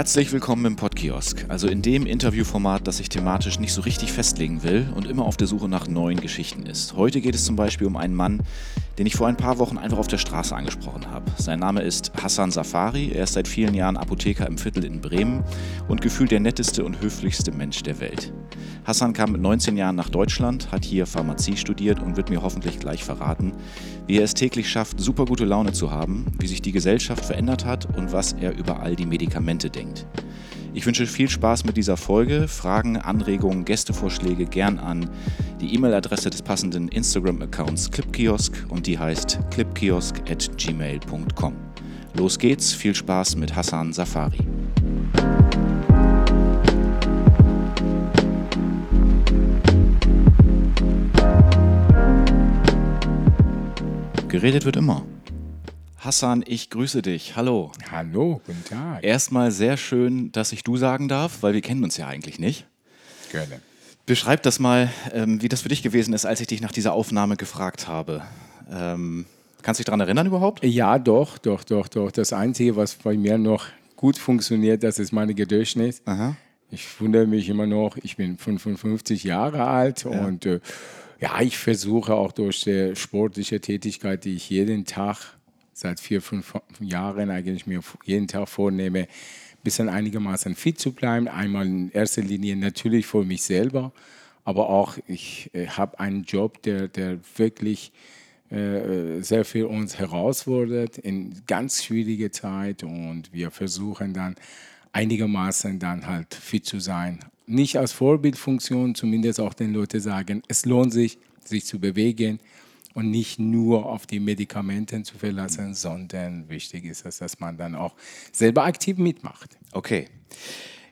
Herzlich willkommen im Podkiosk, also in dem Interviewformat, das sich thematisch nicht so richtig festlegen will und immer auf der Suche nach neuen Geschichten ist. Heute geht es zum Beispiel um einen Mann, den ich vor ein paar Wochen einfach auf der Straße angesprochen habe. Sein Name ist Hassan Safari, er ist seit vielen Jahren Apotheker im Viertel in Bremen und gefühlt der netteste und höflichste Mensch der Welt. Hassan kam mit 19 Jahren nach Deutschland, hat hier Pharmazie studiert und wird mir hoffentlich gleich verraten, wie er es täglich schafft, super gute Laune zu haben, wie sich die Gesellschaft verändert hat und was er über all die Medikamente denkt. Ich wünsche viel Spaß mit dieser Folge. Fragen, Anregungen, Gästevorschläge gern an die E-Mail-Adresse des passenden Instagram-Accounts Clipkiosk und die heißt clipkiosk@gmail.com. Los geht's, viel Spaß mit Hassan Safari. Geredet wird immer. Hassan, ich grüße dich. Hallo. Hallo, guten Tag. Erstmal sehr schön, dass ich du sagen darf, weil wir kennen uns ja eigentlich nicht. Gerne. Beschreib das mal, ähm, wie das für dich gewesen ist, als ich dich nach dieser Aufnahme gefragt habe. Ähm, kannst du dich daran erinnern überhaupt? Ja, doch, doch, doch, doch. Das Einzige, was bei mir noch gut funktioniert, das ist meine Gedächtnis. Aha. Ich wundere mich immer noch, ich bin 55 Jahre alt ja. und äh, ja, ich versuche auch durch die sportliche Tätigkeit, die ich jeden Tag seit vier, fünf Jahren eigentlich mir jeden Tag vornehme, ein bisschen einigermaßen fit zu bleiben. Einmal in erster Linie natürlich für mich selber, aber auch ich äh, habe einen Job, der, der wirklich äh, sehr viel uns herausfordert in ganz schwierige Zeit und wir versuchen dann einigermaßen dann halt fit zu sein. Nicht als Vorbildfunktion, zumindest auch den Leuten sagen, es lohnt sich, sich zu bewegen und nicht nur auf die Medikamente zu verlassen, sondern wichtig ist es, dass man dann auch selber aktiv mitmacht. Okay.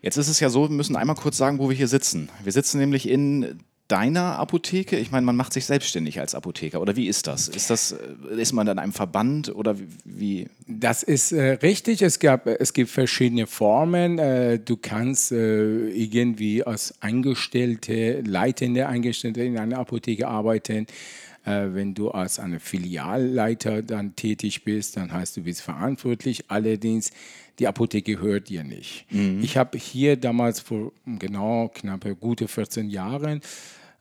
Jetzt ist es ja so, wir müssen einmal kurz sagen, wo wir hier sitzen. Wir sitzen nämlich in deiner Apotheke? Ich meine, man macht sich selbstständig als Apotheker. Oder wie ist das? Ist, das, äh, ist man in einem Verband oder wie? Das ist äh, richtig. Es, gab, es gibt verschiedene Formen. Äh, du kannst äh, irgendwie als Angestellte, leitende Angestellte in einer Apotheke arbeiten. Äh, wenn du als eine Filialleiter dann tätig bist, dann heißt du bist verantwortlich. Allerdings die Apotheke gehört dir nicht. Mhm. Ich habe hier damals vor genau knappe gute 14 Jahren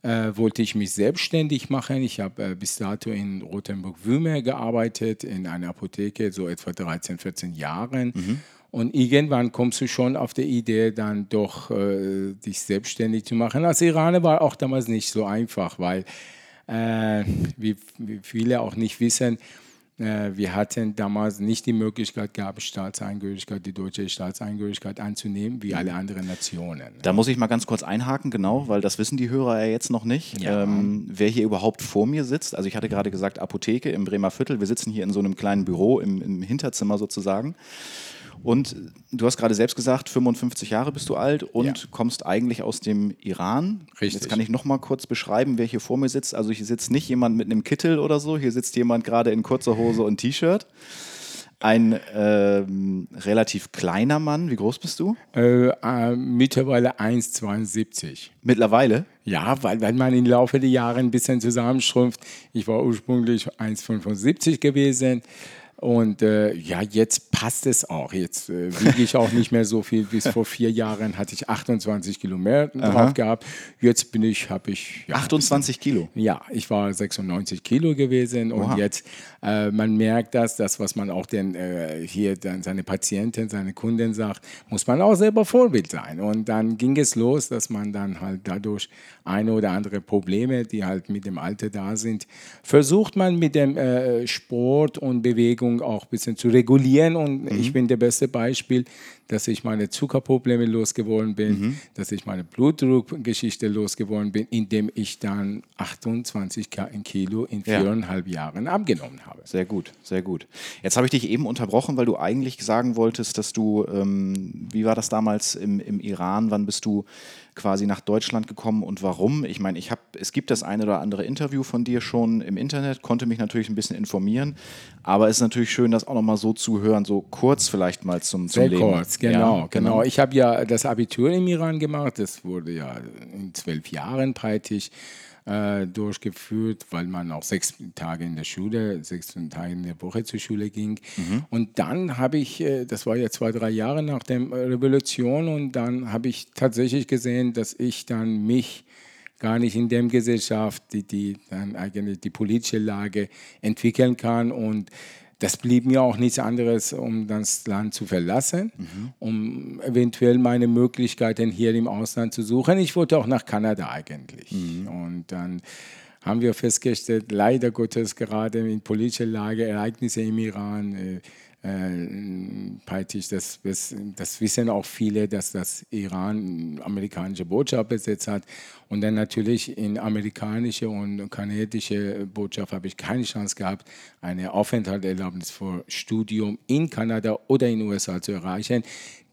äh, wollte ich mich selbstständig machen. Ich habe äh, bis dato in Rothenburg-Wümme gearbeitet, in einer Apotheke, so etwa 13, 14 Jahren. Mhm. Und irgendwann kommst du schon auf die Idee, dann doch äh, dich selbstständig zu machen. Als Iraner war auch damals nicht so einfach, weil äh, wie, wie, viele auch nicht wissen, äh, wir hatten damals nicht die Möglichkeit gehabt, Staatsangehörigkeit, die deutsche Staatsangehörigkeit anzunehmen, wie alle anderen Nationen. Da muss ich mal ganz kurz einhaken, genau, weil das wissen die Hörer ja jetzt noch nicht. Ja. Ähm, wer hier überhaupt vor mir sitzt, also ich hatte gerade gesagt Apotheke im Bremer Viertel, wir sitzen hier in so einem kleinen Büro im, im Hinterzimmer sozusagen. Und du hast gerade selbst gesagt, 55 Jahre bist du alt und ja. kommst eigentlich aus dem Iran. Richtig. Jetzt kann ich noch mal kurz beschreiben, wer hier vor mir sitzt. Also hier sitzt nicht jemand mit einem Kittel oder so, hier sitzt jemand gerade in kurzer Hose und T-Shirt. Ein ähm, relativ kleiner Mann. Wie groß bist du? Äh, äh, mittlerweile 1,72. Mittlerweile? Ja, weil, weil man im Laufe der Jahre ein bisschen zusammenschrumpft. Ich war ursprünglich 1,75 gewesen. Und äh, ja, jetzt passt es auch. Jetzt äh, wiege ich auch nicht mehr so viel. Bis vor vier Jahren hatte ich 28 Kilo mehr drauf gehabt. Jetzt bin ich, habe ich. Ja, 28 Kilo? Ja, ich war 96 Kilo gewesen. Oha. Und jetzt, äh, man merkt das, das, was man auch den, äh, hier dann seine Patienten, seine Kunden sagt, muss man auch selber Vorbild sein. Und dann ging es los, dass man dann halt dadurch eine oder andere Probleme, die halt mit dem Alter da sind, versucht man mit dem äh, Sport und Bewegung Ernährung auch ein bisschen zu regulieren. Und mhm. ich bin der beste Beispiel, dass ich meine Zuckerprobleme losgeworden bin, mhm. dass ich meine Blutdruckgeschichte losgeworden bin, indem ich dann 28 Kilo in viereinhalb ja. Jahren abgenommen habe. Sehr gut, sehr gut. Jetzt habe ich dich eben unterbrochen, weil du eigentlich sagen wolltest, dass du, ähm, wie war das damals im, im Iran, wann bist du quasi nach Deutschland gekommen und warum? Ich meine, ich habe, es gibt das eine oder andere Interview von dir schon im Internet, konnte mich natürlich ein bisschen informieren, aber es ist natürlich schön, das auch nochmal so zu hören, so kurz vielleicht mal zum, zum Sehr Leben. kurz, genau, ja, genau, genau. Ich habe ja das Abitur im Iran gemacht, das wurde ja in zwölf Jahren breitig äh, durchgeführt, weil man auch sechs Tage in der Schule, sechs Tage in der Woche zur Schule ging. Mhm. Und dann habe ich, äh, das war ja zwei, drei Jahre nach der Revolution, und dann habe ich tatsächlich gesehen, dass ich dann mich gar nicht in der Gesellschaft, die, die dann eigentlich die politische Lage entwickeln kann und das blieb mir auch nichts anderes, um das Land zu verlassen, mhm. um eventuell meine Möglichkeiten hier im Ausland zu suchen. Ich wollte auch nach Kanada eigentlich. Mhm. Und dann haben wir festgestellt, leider Gottes gerade in politischer Lage, Ereignisse im Iran, äh, äh, das, das, wissen auch viele, dass das Iran amerikanische Botschaft besetzt hat. Und dann natürlich in amerikanische und kanadische Botschaft habe ich keine Chance gehabt, eine Aufenthaltserlaubnis für Studium in Kanada oder in den USA zu erreichen.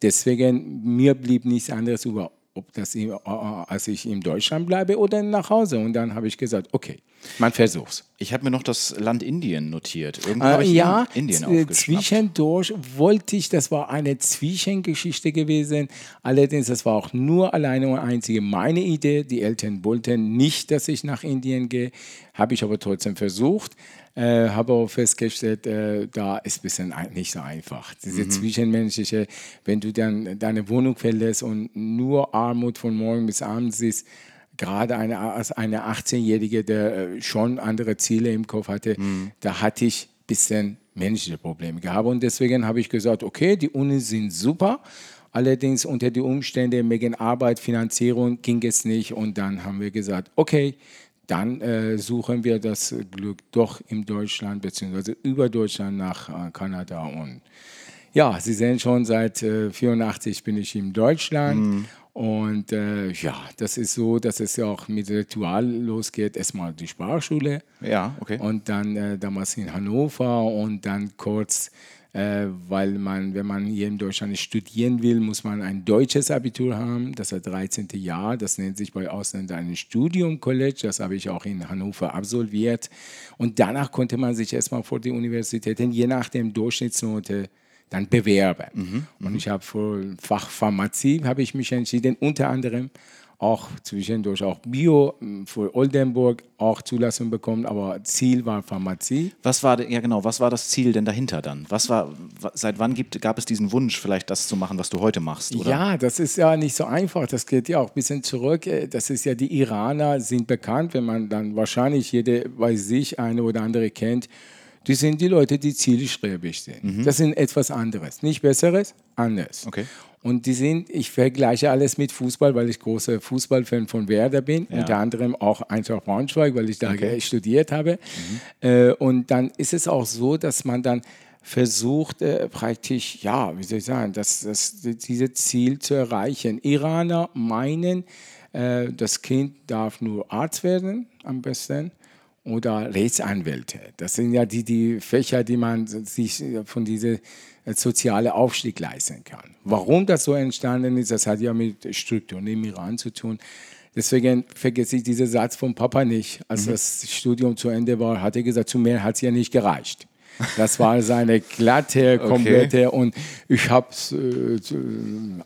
Deswegen, mir blieb nichts anderes über ob das, äh, als ich in Deutschland bleibe oder nach Hause. Und dann habe ich gesagt, okay, man versuch's. Ich habe mir noch das Land Indien notiert. Irgendwo äh, ja, Indien zwischendurch wollte ich, das war eine Zwischengeschichte gewesen. Allerdings, das war auch nur alleine und einzige meine Idee. Die Eltern wollten nicht, dass ich nach Indien gehe. Habe ich aber trotzdem versucht. Äh, habe auch festgestellt, äh, da ist ein bisschen nicht so einfach. Diese mhm. zwischenmenschliche, wenn du dann deine Wohnung verlässt und nur Armut von morgen bis abends siehst, gerade eine, als eine 18-Jährige, der äh, schon andere Ziele im Kopf hatte, mhm. da hatte ich ein bisschen menschliche Probleme gehabt. Und deswegen habe ich gesagt, okay, die Unis sind super, allerdings unter die Umstände wegen Arbeit, Finanzierung ging es nicht. Und dann haben wir gesagt, okay, dann äh, suchen wir das Glück doch in Deutschland bzw. über Deutschland nach äh, Kanada. Und ja, Sie sehen schon, seit äh, bin ich in Deutschland. Mhm. Und äh, ja, das ist so, dass es ja auch mit Ritual losgeht. Erstmal die Sprachschule. Ja, okay. Und dann äh, damals in Hannover und dann kurz weil man, wenn man hier in Deutschland studieren will, muss man ein deutsches Abitur haben, das ist das 13. Jahr, das nennt sich bei Ausländern ein Studium College, das habe ich auch in Hannover absolviert und danach konnte man sich erstmal vor die Universitäten, je nach dem Durchschnittsnote, dann bewerben. Mhm, und mhm. ich habe für Fach Pharmazie habe ich mich entschieden, unter anderem auch zwischendurch auch Bio hm, für Oldenburg auch Zulassung bekommen, aber Ziel war Pharmazie. Was war ja genau, was war das Ziel denn dahinter dann? Was war seit wann gibt, gab es diesen Wunsch vielleicht das zu machen, was du heute machst, oder? Ja, das ist ja nicht so einfach, das geht ja auch ein bisschen zurück. Äh, das ist ja die Iraner sind bekannt, wenn man dann wahrscheinlich jede bei sich eine oder andere kennt. Die sind die Leute, die zielstrebig sind. Mhm. Das sind etwas anderes, nicht besseres, anders. Okay. Und die sind, ich vergleiche alles mit Fußball, weil ich großer Fußballfan von Werder bin, ja. unter anderem auch Eintracht Braunschweig, weil ich da okay. studiert habe. Mhm. Äh, und dann ist es auch so, dass man dann versucht, äh, praktisch, ja, wie soll ich sagen, das, das, dieses Ziel zu erreichen. Iraner meinen, äh, das Kind darf nur Arzt werden, am besten oder Rechtsanwälte. Das sind ja die, die Fächer, die man sich von dieser soziale Aufstieg leisten kann. Warum das so entstanden ist, das hat ja mit Strukturen im Iran zu tun. Deswegen vergesse ich diesen Satz vom Papa nicht. Als mhm. das Studium zu Ende war, hat er gesagt, zu mehr hat es ja nicht gereicht. Das war seine glatte, komplette okay. und ich habe es äh,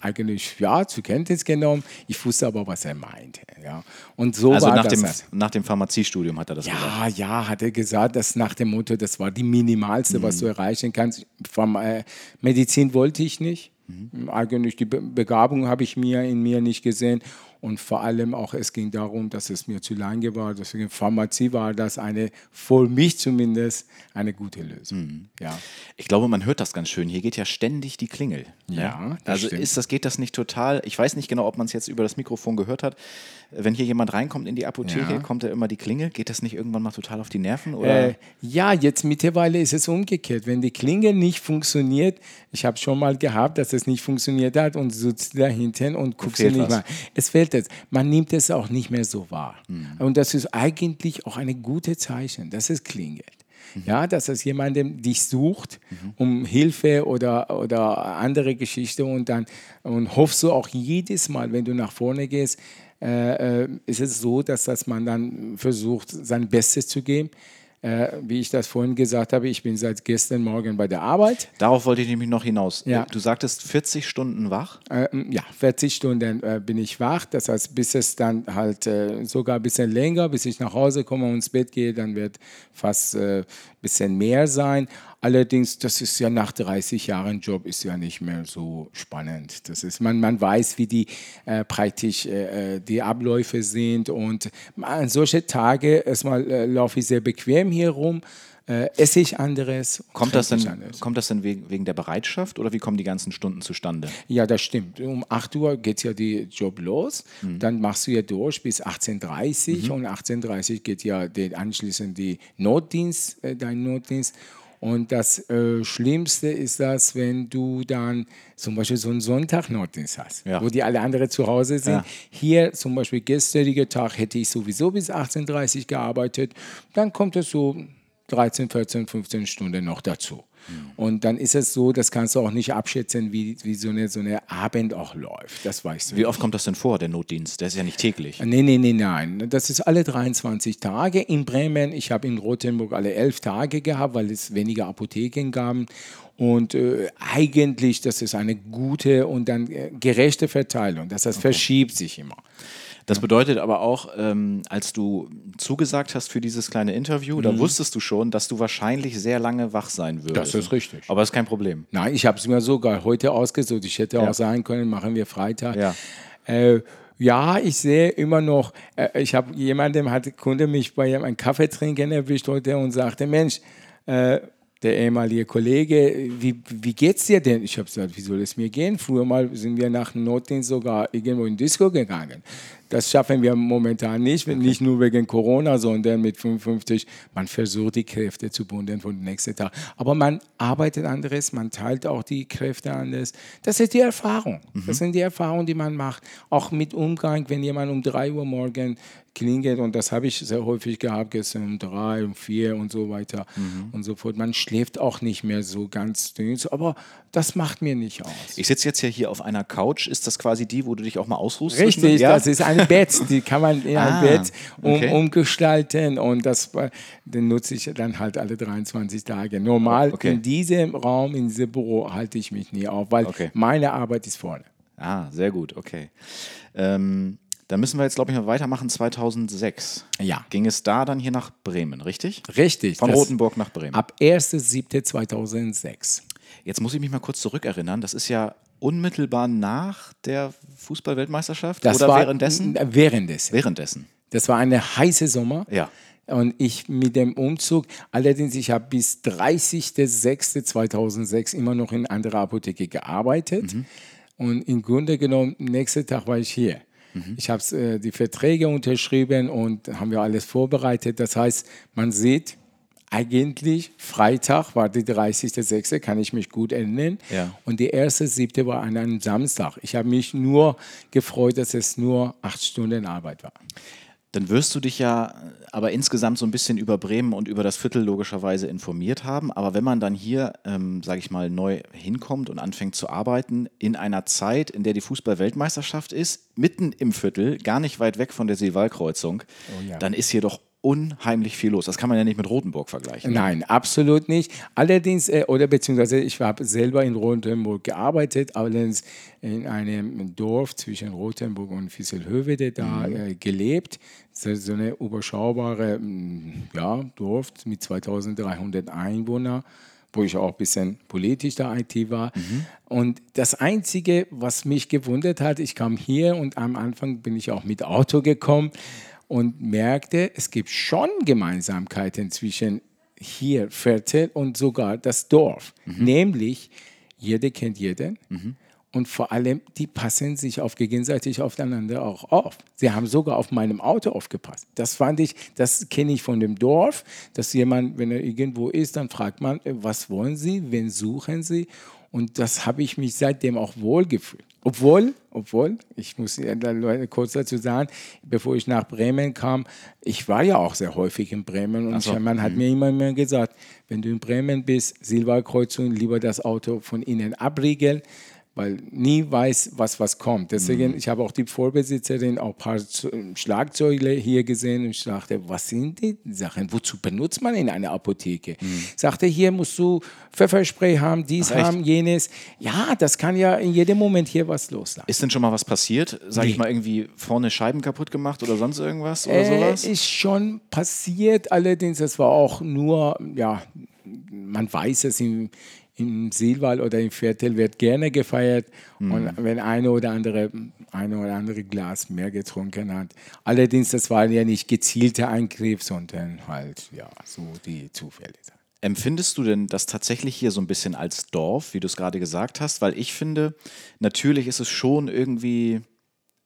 eigentlich ja zur Kenntnis genommen. Ich wusste aber, was er meinte. Ja. Und so also war nach das. Dem, nach dem Pharmaziestudium hat er das ja, gesagt? Ja, ja, hat er gesagt, dass nach dem Motto, das war die minimalste, mhm. was du erreichen kannst. Vom, äh, Medizin wollte ich nicht. Mhm. Eigentlich die Begabung habe ich mir in mir nicht gesehen und vor allem auch, es ging darum, dass es mir zu lange war. Deswegen Pharmazie war das eine, für mich zumindest, eine gute Lösung. Mhm. Ja. Ich glaube, man hört das ganz schön. Hier geht ja ständig die Klingel. Ne? Ja, das also ist das, geht das nicht total. Ich weiß nicht genau, ob man es jetzt über das Mikrofon gehört hat. Wenn hier jemand reinkommt in die Apotheke, ja. kommt da immer die Klingel. Geht das nicht irgendwann mal total auf die Nerven? Oder? Äh, ja, jetzt mittlerweile ist es umgekehrt. Wenn die Klingel nicht funktioniert, ich habe schon mal gehabt, dass es nicht funktioniert hat und sitzt da hinten und guckst nicht was. mal. Es fehlt es. Man nimmt es auch nicht mehr so wahr. Mhm. Und das ist eigentlich auch ein gutes Zeichen, dass es klingelt. Mhm. Ja, dass es jemandem dich sucht mhm. um Hilfe oder, oder andere Geschichte und dann und hoffst du auch jedes Mal, wenn du nach vorne gehst, äh, äh, ist es so, dass, dass man dann versucht, sein Bestes zu geben. Äh, wie ich das vorhin gesagt habe, ich bin seit gestern Morgen bei der Arbeit. Darauf wollte ich nämlich noch hinaus. Ja. Du sagtest 40 Stunden wach? Äh, ja, 40 Stunden äh, bin ich wach. Das heißt, bis es dann halt äh, sogar ein bisschen länger, bis ich nach Hause komme und ins Bett gehe, dann wird fast ein äh, bisschen mehr sein. Allerdings, das ist ja nach 30 Jahren Job, ist ja nicht mehr so spannend. Das ist, man, man weiß, wie die äh, praktisch äh, äh die Abläufe sind. Und an solche Tage, erstmal äh, laufe ich sehr bequem hier rum. Äh, esse ich anderes. Kommt das, denn, kommt das denn wegen, wegen der Bereitschaft oder wie kommen die ganzen Stunden zustande? Ja, das stimmt. Um 8 Uhr geht ja die Job los. Mhm. Dann machst du ja durch bis 18.30 Uhr mhm. und 18.30 Uhr geht ja die, anschließend die Notdienst, äh, dein Notdienst. Und das äh, Schlimmste ist das, wenn du dann zum Beispiel so einen Sonntagnotdienst hast, ja. wo die alle anderen zu Hause sind. Ja. Hier zum Beispiel gestriger Tag hätte ich sowieso bis 18.30 Uhr gearbeitet. Dann kommt es so 13, 14, 15 Stunden noch dazu. Und dann ist es so, das kannst du auch nicht abschätzen, wie, wie so, eine, so eine Abend auch läuft. Das weißt du. Wie oft kommt das denn vor, der Notdienst? Der ist ja nicht täglich. Nein, nein, nein, nein. Das ist alle 23 Tage. In Bremen, ich habe in Rothenburg alle elf Tage gehabt, weil es weniger Apotheken gab. Und äh, eigentlich, das ist eine gute und dann äh, gerechte Verteilung. Das heißt, okay. verschiebt sich immer. Das bedeutet aber auch, ähm, als du zugesagt hast für dieses kleine Interview, mhm. da wusstest du schon, dass du wahrscheinlich sehr lange wach sein würdest. Das ist richtig. Aber das ist kein Problem. Nein, ich habe es mir sogar heute ausgesucht. Ich hätte ja. auch sagen können, machen wir Freitag. Ja. Äh, ja, ich sehe immer noch, äh, ich habe jemandem, hat Kunde mich bei einem Kaffee trinken erwischt heute und sagte, Mensch, äh, der ehemalige Kollege, wie, wie geht's dir denn? Ich habe gesagt, wie soll es mir gehen? Früher mal sind wir nach dem Notdienst sogar irgendwo in Disco gegangen. Das schaffen wir momentan nicht, okay. nicht nur wegen Corona, sondern mit 55. Man versucht, die Kräfte zu bundeln von dem nächsten Tag. Aber man arbeitet anderes, man teilt auch die Kräfte anders. Das ist die Erfahrung. Mhm. Das sind die Erfahrungen, die man macht. Auch mit Umgang, wenn jemand um 3 Uhr morgen klingelt, und das habe ich sehr häufig gehabt, gestern um 3, um 4 und so weiter mhm. und so fort. Man schläft auch nicht mehr so ganz dünn, aber das macht mir nicht aus. Ich sitze jetzt ja hier auf einer Couch. Ist das quasi die, wo du dich auch mal ausruhst? Richtig, ja? das ist eine Bett, die kann man in ah, ein Bett um, okay. umgestalten und das den nutze ich dann halt alle 23 Tage. Normal okay. in diesem Raum, in diesem Büro halte ich mich nie auf, weil okay. meine Arbeit ist vorne. Ah, sehr gut, okay. Ähm, dann müssen wir jetzt, glaube ich, mal weitermachen. 2006 ja. ging es da dann hier nach Bremen, richtig? Richtig. Von Rothenburg nach Bremen. Ab 1.7.2006. Jetzt muss ich mich mal kurz zurückerinnern. Das ist ja unmittelbar nach der Fußballweltmeisterschaft das oder war währenddessen? Währenddessen. Währenddessen. Das war eine heiße Sommer. Ja. Und ich mit dem Umzug, allerdings, ich habe bis 30.06.2006 immer noch in anderer Apotheke gearbeitet. Mhm. Und im Grunde genommen, nächsten Tag war ich hier. Mhm. Ich habe äh, die Verträge unterschrieben und haben wir alles vorbereitet. Das heißt, man sieht, eigentlich Freitag war die 30.06., kann ich mich gut erinnern. Ja. Und die erste siebte war an einem Samstag. Ich habe mich nur gefreut, dass es nur acht Stunden Arbeit war. Dann wirst du dich ja aber insgesamt so ein bisschen über Bremen und über das Viertel logischerweise informiert haben. Aber wenn man dann hier, ähm, sage ich mal, neu hinkommt und anfängt zu arbeiten, in einer Zeit, in der die Fußball-Weltmeisterschaft ist, mitten im Viertel, gar nicht weit weg von der Seewaldkreuzung, oh ja. dann ist hier doch unheimlich viel los. Das kann man ja nicht mit Rotenburg vergleichen. Ne? Nein, absolut nicht. Allerdings, äh, oder beziehungsweise ich habe selber in Rotenburg gearbeitet, allerdings in einem Dorf zwischen Rotenburg und Fisselhövede da mhm. äh, gelebt. So eine überschaubare mm, ja, Dorf mit 2300 Einwohnern wo ich auch ein bisschen politisch da IT war. Mhm. Und das Einzige, was mich gewundert hat, ich kam hier und am Anfang bin ich auch mit Auto gekommen und merkte, es gibt schon Gemeinsamkeiten zwischen hier Viertel und sogar das Dorf. Mhm. Nämlich, jeder kennt jeden. Mhm. Und vor allem, die passen sich auf gegenseitig aufeinander auch auf. Sie haben sogar auf meinem Auto aufgepasst. Das fand ich, das kenne ich von dem Dorf, dass jemand, wenn er irgendwo ist, dann fragt man, äh, was wollen Sie, wen suchen Sie? Und das habe ich mich seitdem auch wohlgefühlt. Obwohl, obwohl, ich muss kurz dazu sagen, bevor ich nach Bremen kam, ich war ja auch sehr häufig in Bremen und so. man hat mhm. mir immer mehr gesagt, wenn du in Bremen bist, Silberkreuzung, lieber das Auto von innen abriegeln, weil nie weiß, was was kommt. Deswegen, mhm. ich habe auch die Vorbesitzerin auch ein paar Schlagzeuge hier gesehen und ich dachte, was sind die Sachen? Wozu benutzt man in einer Apotheke? Mhm. Sagte, hier musst du Pfefferspray haben, dies Ach, haben, jenes. Ja, das kann ja in jedem Moment hier was los sein. Ist denn schon mal was passiert? Sag nee. ich mal irgendwie vorne Scheiben kaputt gemacht oder sonst irgendwas oder äh, sowas? Ist schon passiert, allerdings, das war auch nur, ja, man weiß es im im Silval oder im Viertel wird gerne gefeiert. Mhm. Und wenn eine oder andere eine oder andere Glas mehr getrunken hat. Allerdings, das war ja nicht gezielter Eingriff, sondern halt ja so die Zufälle. Empfindest du denn das tatsächlich hier so ein bisschen als Dorf, wie du es gerade gesagt hast? Weil ich finde, natürlich ist es schon irgendwie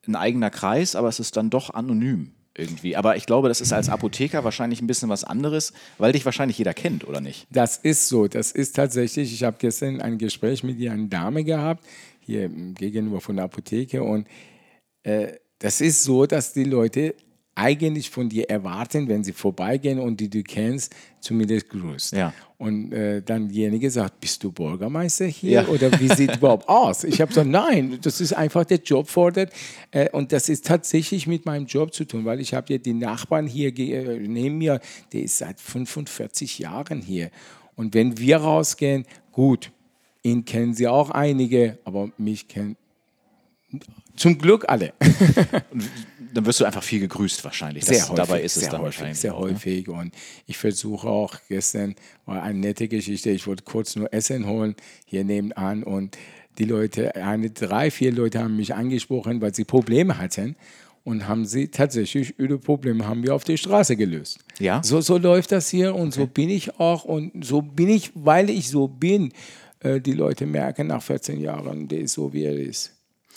ein eigener Kreis, aber es ist dann doch anonym irgendwie. Aber ich glaube, das ist als Apotheker wahrscheinlich ein bisschen was anderes, weil dich wahrscheinlich jeder kennt, oder nicht? Das ist so. Das ist tatsächlich, ich habe gestern ein Gespräch mit einer Dame gehabt, hier gegenüber von der Apotheke. Und äh, das ist so, dass die Leute eigentlich von dir erwarten, wenn sie vorbeigehen und die du kennst, zumindest grüßt. Ja. Und äh, dann diejenige sagt, bist du Bürgermeister hier ja. oder wie sieht überhaupt aus? Ich habe gesagt, nein, das ist einfach der Job fordert äh, und das ist tatsächlich mit meinem Job zu tun, weil ich habe ja die Nachbarn hier äh, neben mir, der ist seit 45 Jahren hier und wenn wir rausgehen, gut, ihn kennen sie auch einige, aber mich kennen zum Glück alle. dann wirst du einfach viel gegrüßt wahrscheinlich. Das, sehr häufig, dabei ist es dann häufig, wahrscheinlich. Sehr auch, ne? häufig. Ne? Und ich versuche auch, gestern war eine nette Geschichte, ich wollte kurz nur Essen holen, hier nebenan und die Leute, eine, drei, vier Leute haben mich angesprochen, weil sie Probleme hatten und haben sie tatsächlich ihre Probleme haben wir auf der Straße gelöst. Ja. So, so läuft das hier und okay. so bin ich auch und so bin ich, weil ich so bin. Äh, die Leute merken nach 14 Jahren, der ist so, wie er ist.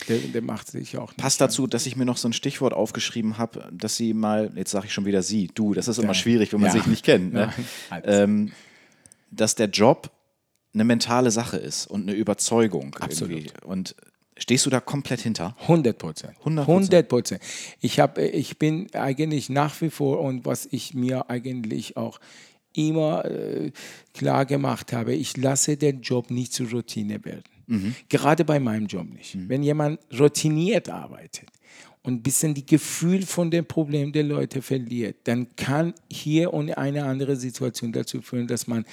Der, der, macht sich auch. Passt dazu, dass ich mir noch so ein Stichwort aufgeschrieben habe, dass sie mal, jetzt sage ich schon wieder sie, du, das ist immer ja. schwierig, wenn man ja. sich nicht kennt. Ne? Ja. Ähm, dass der Job eine mentale Sache ist und eine Überzeugung. Absolut. Irgendwie. Und stehst du da komplett hinter? 100 Prozent. 100 Prozent. Ich, ich bin eigentlich nach wie vor und was ich mir eigentlich auch immer äh, klar gemacht habe, ich lasse den Job nicht zur Routine werden. Mhm. Gerade bei meinem Job nicht. Mhm. Wenn jemand routiniert arbeitet und ein bisschen die Gefühl von dem Problem der Leute verliert, dann kann hier und eine andere Situation dazu führen, dass man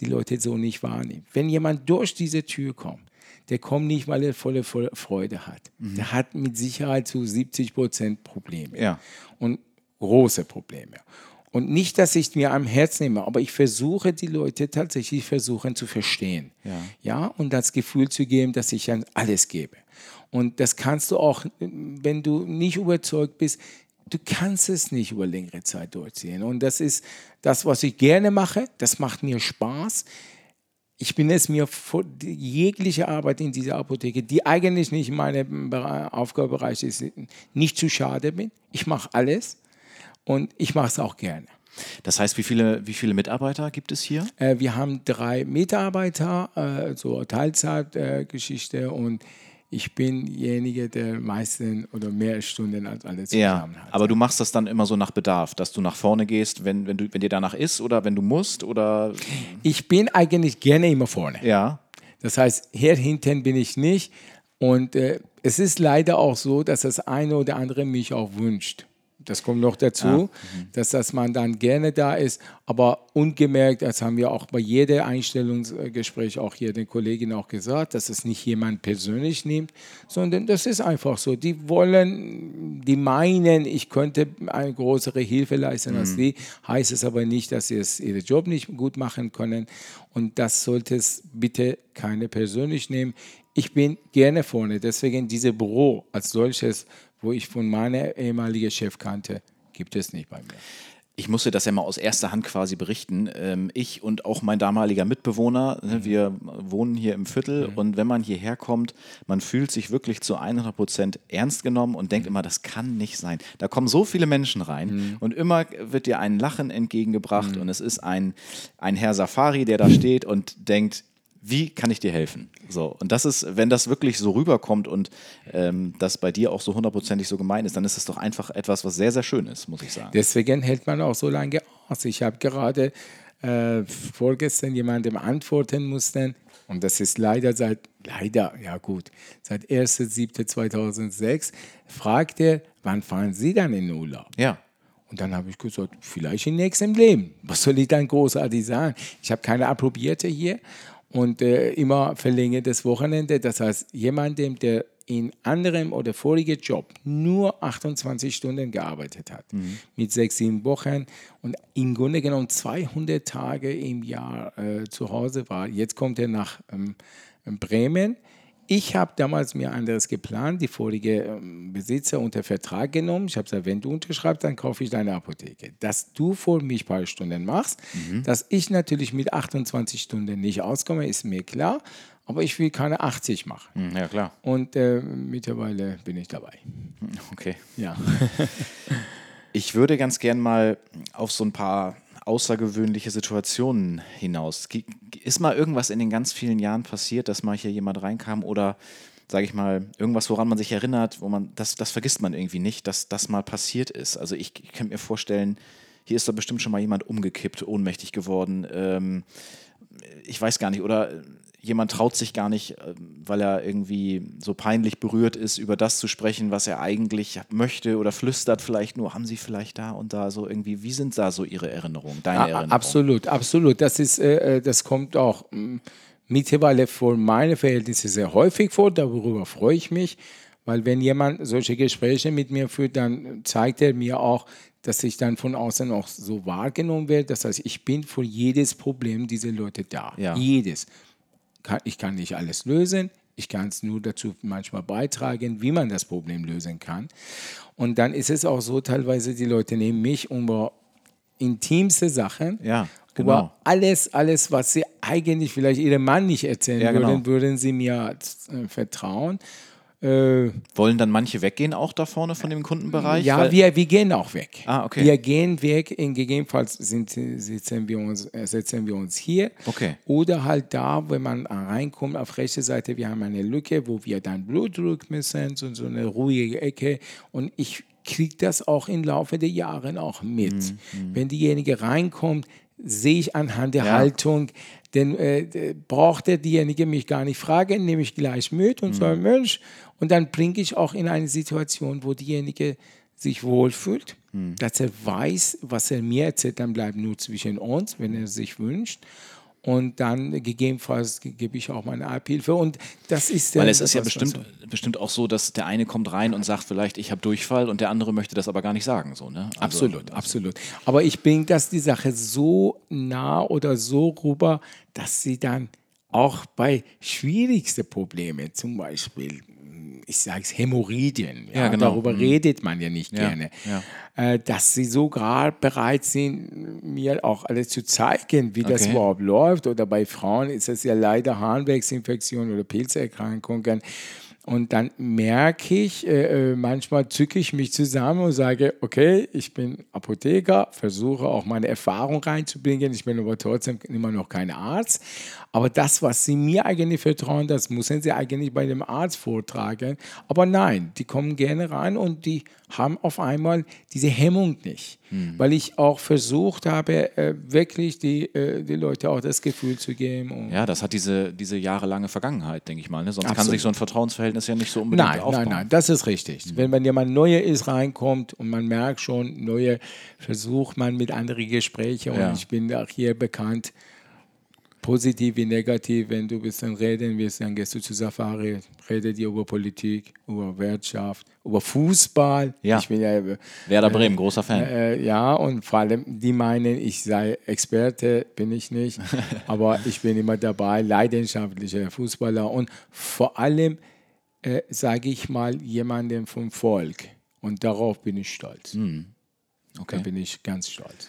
die Leute so nicht wahrnimmt. Wenn jemand durch diese Tür kommt, der kommt nicht, weil er volle Freude hat. Mhm. Der hat mit Sicherheit zu 70 Prozent Probleme. Ja. Und große Probleme. Und nicht, dass ich mir am Herz nehme, aber ich versuche, die Leute tatsächlich versuchen zu verstehen. Ja. ja. Und das Gefühl zu geben, dass ich dann alles gebe. Und das kannst du auch, wenn du nicht überzeugt bist, du kannst es nicht über längere Zeit durchziehen. Und das ist das, was ich gerne mache. Das macht mir Spaß. Ich bin es mir vor jegliche Arbeit in dieser Apotheke, die eigentlich nicht mein Aufgabebereich ist, nicht zu schade bin. Ich mache alles und ich mache es auch gerne. Das heißt, wie viele, wie viele Mitarbeiter gibt es hier? Äh, wir haben drei Mitarbeiter, äh, so Teilzeitgeschichte äh, und ich bin derjenige, der meisten oder mehr Stunden als alle zusammen ja, hat. Aber du machst das dann immer so nach Bedarf, dass du nach vorne gehst, wenn, wenn, du, wenn dir danach ist oder wenn du musst? Oder? Ich bin eigentlich gerne immer vorne. Ja. Das heißt, hier hinten bin ich nicht. Und äh, es ist leider auch so, dass das eine oder andere mich auch wünscht. Das kommt noch dazu, ja. mhm. dass das man dann gerne da ist, aber ungemerkt, das haben wir auch bei jedem Einstellungsgespräch auch hier den Kolleginnen auch gesagt, dass es nicht jemand persönlich nimmt, sondern das ist einfach so. Die wollen, die meinen, ich könnte eine größere Hilfe leisten mhm. als die, heißt es aber nicht, dass sie es ihren Job nicht gut machen können und das sollte es bitte keine persönlich nehmen. Ich bin gerne vorne, deswegen dieses Büro als solches wo ich von meiner ehemaligen Chef kannte, gibt es nicht bei mir. Ich musste das ja mal aus erster Hand quasi berichten. Ähm, ich und auch mein damaliger Mitbewohner, ne, mhm. wir wohnen hier im Viertel mhm. und wenn man hierher kommt, man fühlt sich wirklich zu 100 Prozent ernst genommen und denkt mhm. immer, das kann nicht sein. Da kommen so viele Menschen rein und immer wird dir ein Lachen entgegengebracht und es ist ein, ein Herr Safari, der da steht und denkt, wie kann ich dir helfen? So, und das ist, wenn das wirklich so rüberkommt und ähm, das bei dir auch so hundertprozentig so gemeint ist, dann ist es doch einfach etwas, was sehr, sehr schön ist, muss ich sagen. Deswegen hält man auch so lange aus. Ich habe gerade äh, vorgestern jemandem antworten mussten. Und das ist leider seit, leider, ja gut, seit 1.7.2006, fragt er, wann fahren Sie dann in Urlaub? Ja. Und dann habe ich gesagt, vielleicht im nächsten Leben. Was soll ich dann großartig sagen? Ich habe keine Approbierte hier und äh, immer verlängert das Wochenende. Das heißt, jemandem, der in anderem oder vorigen Job nur 28 Stunden gearbeitet hat, mhm. mit sechs, sieben Wochen und im Grunde genommen 200 Tage im Jahr äh, zu Hause war. Jetzt kommt er nach ähm, Bremen ich habe damals mir anderes geplant, die vorige ähm, Besitzer unter Vertrag genommen. Ich habe gesagt, wenn du unterschreibst, dann kaufe ich deine Apotheke. Dass du vor mich ein paar Stunden machst, mhm. dass ich natürlich mit 28 Stunden nicht auskomme, ist mir klar. Aber ich will keine 80 machen. Mhm, ja, klar. Und äh, mittlerweile bin ich dabei. Okay. Ja. ich würde ganz gern mal auf so ein paar außergewöhnliche Situationen hinaus. Ist mal irgendwas in den ganz vielen Jahren passiert, dass mal hier jemand reinkam oder sage ich mal, irgendwas, woran man sich erinnert, wo man, das, das vergisst man irgendwie nicht, dass das mal passiert ist. Also ich, ich kann mir vorstellen, hier ist da bestimmt schon mal jemand umgekippt, ohnmächtig geworden. Ähm, ich weiß gar nicht, oder jemand traut sich gar nicht, äh, weil er irgendwie so peinlich berührt ist, über das zu sprechen, was er eigentlich möchte oder flüstert vielleicht nur, haben Sie vielleicht da und da so irgendwie, wie sind da so Ihre Erinnerungen, deine ja, Erinnerungen? Absolut, absolut. Das ist, äh, äh das kommt auch mm, mittlerweile vor meine Verhältnisse sehr häufig vor, darüber freue ich mich, weil wenn jemand solche Gespräche mit mir führt, dann zeigt er mir auch, dass ich dann von außen auch so wahrgenommen werde. Das heißt, ich bin für jedes Problem dieser Leute da. Ja. Jedes ich kann nicht alles lösen, ich kann es nur dazu manchmal beitragen, wie man das Problem lösen kann. Und dann ist es auch so, teilweise die Leute nehmen mich über intimste Sachen, ja, genau. über alles, alles, was sie eigentlich vielleicht ihrem Mann nicht erzählen ja, genau. würden, würden sie mir äh, vertrauen. Äh, Wollen dann manche weggehen auch da vorne von dem Kundenbereich? Ja, wir, wir gehen auch weg. Ah, okay. Wir gehen weg, in gegebenenfalls sind, sitzen wir uns, äh, setzen wir uns hier. Okay. Oder halt da, wenn man reinkommt, auf rechter Seite, wir haben eine Lücke, wo wir dann Blutdruck messen, so, so eine ruhige Ecke. Und ich kriege das auch im Laufe der Jahre auch mit. Mhm. Wenn diejenige reinkommt, sehe ich anhand der ja. Haltung, denn äh, braucht derjenige mich gar nicht fragen, nehme ich gleich mit und mhm. sage, Mensch, und dann bringe ich auch in eine Situation, wo diejenige sich wohlfühlt, mhm. dass er weiß, was er mir erzählt, dann bleibt nur zwischen uns, wenn er sich wünscht. Und dann gegebenenfalls gebe ich auch meine Abhilfe. Und das ist Weil es ist ja bestimmt, bestimmt auch so, dass der eine kommt rein und sagt vielleicht, ich habe Durchfall und der andere möchte das aber gar nicht sagen. So, ne? Also, absolut, also. absolut. Aber ich bringe das die Sache so nah oder so rüber, dass sie dann auch bei schwierigsten Problemen, zum Beispiel ich sage es, Hämorrhoiden. Ja, ja genau. Darüber mhm. redet man ja nicht ja, gerne. Ja. Äh, dass sie sogar bereit sind, mir auch alles zu zeigen, wie okay. das überhaupt läuft. Oder bei Frauen ist es ja leider Harnwegsinfektionen oder Pilzerkrankungen. Und dann merke ich, äh, äh, manchmal zücke ich mich zusammen und sage, okay, ich bin Apotheker, versuche auch meine Erfahrung reinzubringen. Ich bin aber trotzdem immer noch kein Arzt. Aber das, was Sie mir eigentlich vertrauen, das müssen Sie eigentlich bei dem Arzt vortragen. Aber nein, die kommen gerne rein und die haben auf einmal diese Hemmung nicht. Hm. Weil ich auch versucht habe, äh, wirklich die, äh, die Leute auch das Gefühl zu geben. ja, das hat diese, diese jahrelange Vergangenheit, denke ich mal. Ne? Sonst Absolut. kann sich so ein Vertrauensverhältnis ja nicht so unbedingt nein, aufbauen. Nein, nein, das ist richtig. Hm. Wenn, wenn jemand Neuer ist, reinkommt und man merkt schon, Neue versucht man mit anderen Gesprächen ja. und ich bin auch hier bekannt, positiv wie negativ, wenn du bist dann reden willst, dann gehst du zu Safari, redet ihr über Politik, über Wirtschaft, über Fußball. Ja. Ich bin ja Werder äh, Bremen, großer Fan. Äh, ja, und vor allem, die meinen, ich sei Experte, bin ich nicht, aber ich bin immer dabei, leidenschaftlicher Fußballer und vor allem, äh, sage ich mal, jemandem vom Volk. Und darauf bin ich stolz. Mhm. Okay. Da bin ich ganz stolz.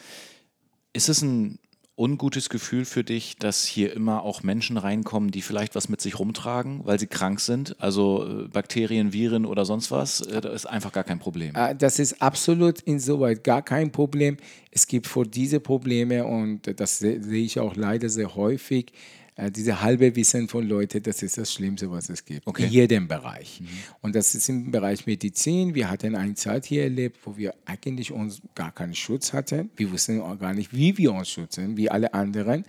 Ist es ein ungutes Gefühl für dich, dass hier immer auch Menschen reinkommen, die vielleicht was mit sich rumtragen, weil sie krank sind? Also äh, Bakterien, Viren oder sonst was? Äh, das ist einfach gar kein Problem. Ah, das ist absolut insoweit gar kein Problem. Es gibt vor diese Probleme, und das sehe ich auch leider sehr häufig, diese halbe Wissen von Leuten, das ist das Schlimmste, was es gibt. Okay. In jedem Bereich. Mhm. Und das ist im Bereich Medizin. Wir hatten eine Zeit hier erlebt, wo wir eigentlich uns gar keinen Schutz hatten. Wir wussten auch gar nicht, wie wir uns schützen, wie alle anderen.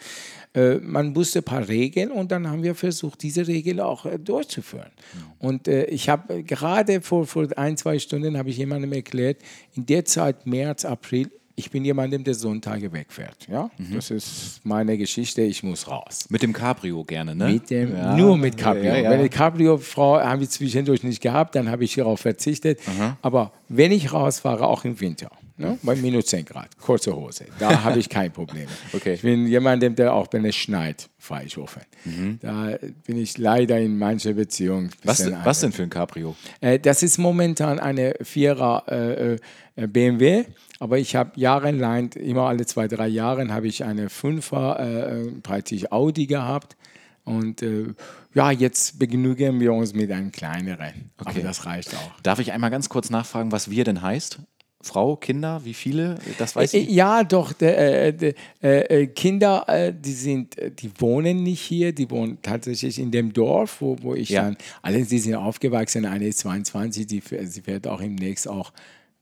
Äh, man wusste ein paar Regeln und dann haben wir versucht, diese Regeln auch äh, durchzuführen. Mhm. Und äh, ich habe gerade vor, vor ein, zwei Stunden habe ich jemandem erklärt, in der Zeit März, April ich bin jemandem, der Sonntage wegfährt. Ja? Mhm. Das ist meine Geschichte, ich muss raus. Mit dem Cabrio gerne, ne? Mit dem, ja. Nur mit Cabrio. Ja, ja. Wenn eine Cabrio-Frau haben wir zwischendurch nicht gehabt, dann habe ich darauf verzichtet. Mhm. Aber wenn ich rausfahre, auch im Winter, ne? bei minus 10 Grad, kurze Hose, da habe ich kein Problem. okay. Ich bin jemandem, der auch, wenn es schneit, fahre ich offen. Mhm. Da bin ich leider in manchen Beziehungen. Was, was denn für ein Cabrio? Äh, das ist momentan eine Vierer äh, äh BMW aber ich habe jahrelang, immer alle zwei, drei Jahre, habe ich eine Fünfer äh, praktisch Audi gehabt. Und äh, ja, jetzt begnügen wir uns mit einem kleineren. Okay. Aber das reicht auch. Darf ich einmal ganz kurz nachfragen, was wir denn heißt? Frau, Kinder, wie viele? Das weiß ich. Äh, ja, doch. De, de, äh, Kinder, äh, die sind, die wohnen nicht hier, die wohnen tatsächlich in dem Dorf, wo, wo ich ja. dann, alle, die sind aufgewachsen, eine ist 22, die, sie wird auch im nächsten auch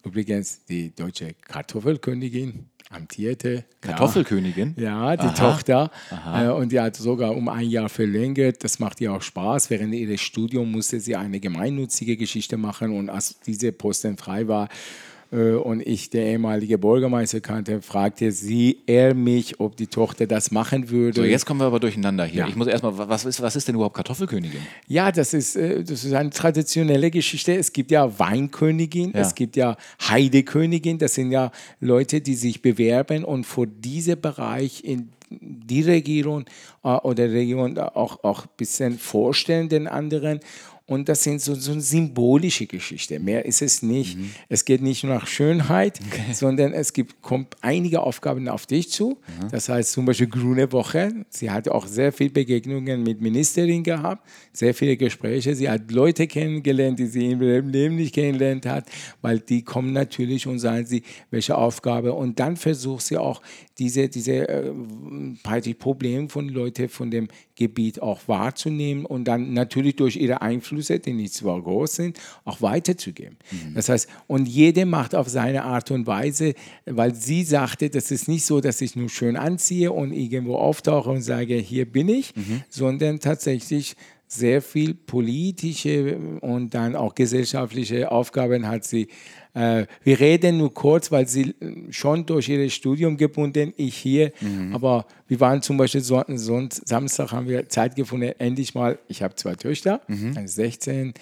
Übrigens die deutsche Kartoffelkönigin amtierte. Kartoffelkönigin? Ja, die Aha. Tochter. Aha. Äh, und die hat sogar um ein Jahr verlängert. Das macht ihr auch Spaß. Während ihres Studiums musste sie eine gemeinnützige Geschichte machen. Und als diese Posten frei war, äh, und ich, der ehemalige Bürgermeister kannte, fragte sie, er mich, ob die Tochter das machen würde. So, jetzt kommen wir aber durcheinander hier. Ja. Ich muss erstmal, was ist, was ist denn überhaupt Kartoffelkönigin? Ja, das ist, äh, das ist eine traditionelle Geschichte. Es gibt ja Weinkönigin, ja. es gibt ja Heidekönigin. Das sind ja Leute, die sich bewerben und vor diesem Bereich in die Regierung äh, oder Region auch, auch ein bisschen vorstellen den anderen. Und das sind so, so symbolische Geschichte. Mehr ist es nicht. Mhm. Es geht nicht nur nach Schönheit, okay. sondern es gibt, kommt einige Aufgaben auf dich zu. Mhm. Das heißt zum Beispiel Grüne Woche. Sie hat auch sehr viele Begegnungen mit Ministerin gehabt, sehr viele Gespräche. Sie hat Leute kennengelernt, die sie im Leben nicht kennengelernt hat, weil die kommen natürlich und sagen sie, welche Aufgabe. Und dann versucht sie auch diese, diese äh, Probleme von Leuten von dem Gebiet auch wahrzunehmen und dann natürlich durch ihre Einflüsse, die nicht zwar groß sind, auch weiterzugeben. Mhm. Das heißt, und jede macht auf seine Art und Weise, weil sie sagte, das ist nicht so, dass ich nur schön anziehe und irgendwo auftauche und sage, hier bin ich, mhm. sondern tatsächlich sehr viel politische und dann auch gesellschaftliche Aufgaben hat sie äh, wir reden nur kurz, weil sie äh, schon durch ihr Studium gebunden, ich hier. Mhm. Aber wir waren zum Beispiel so, so, Samstag haben wir Zeit gefunden, endlich mal. Ich habe zwei Töchter, mhm. eine 16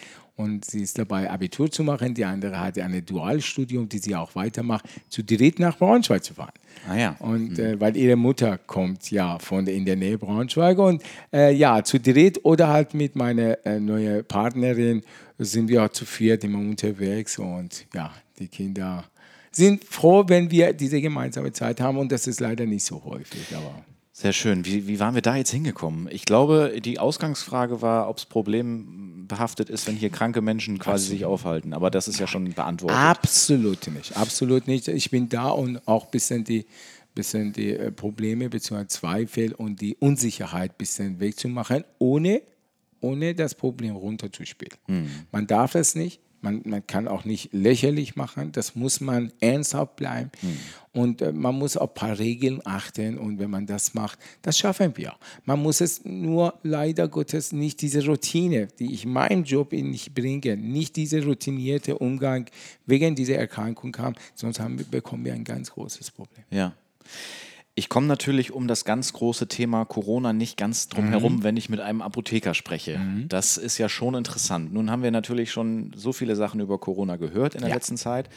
und sie ist dabei, Abitur zu machen. Die andere hatte ein Dualstudium, die sie auch weitermacht, zu dritt nach Braunschweig zu fahren. Ah ja. Und mhm. äh, weil ihre Mutter kommt ja von in der Nähe Braunschweig und äh, ja, zu dritt oder halt mit meiner äh, neuen Partnerin sind wir auch zu viert immer unterwegs und ja, die Kinder sind froh, wenn wir diese gemeinsame Zeit haben und das ist leider nicht so häufig. Aber sehr schön. Wie, wie waren wir da jetzt hingekommen? Ich glaube, die Ausgangsfrage war, ob es problembehaftet ist, wenn hier kranke Menschen quasi Absolut. sich aufhalten. Aber das ist ja schon beantwortet. Absolut nicht. Absolut nicht. Ich bin da und auch ein bisschen die, bisschen die äh, Probleme bzw. Zweifel und die Unsicherheit ein bisschen wegzumachen, ohne ohne das Problem runterzuspielen. Mhm. Man darf es nicht, man, man, kann auch nicht lächerlich machen, das muss man ernsthaft bleiben. Mhm. Und äh, man muss auf ein paar Regeln achten und wenn man das macht, das schaffen wir. Man muss es nur leider Gottes nicht diese Routine, die ich in meinem Job nicht bringe, nicht dieser routinierte Umgang wegen dieser Erkrankung haben, sonst haben wir, bekommen wir ein ganz großes Problem. Ja. Ich komme natürlich um das ganz große Thema Corona nicht ganz drum mhm. herum, wenn ich mit einem Apotheker spreche. Mhm. Das ist ja schon interessant. Nun haben wir natürlich schon so viele Sachen über Corona gehört in der ja. letzten Zeit.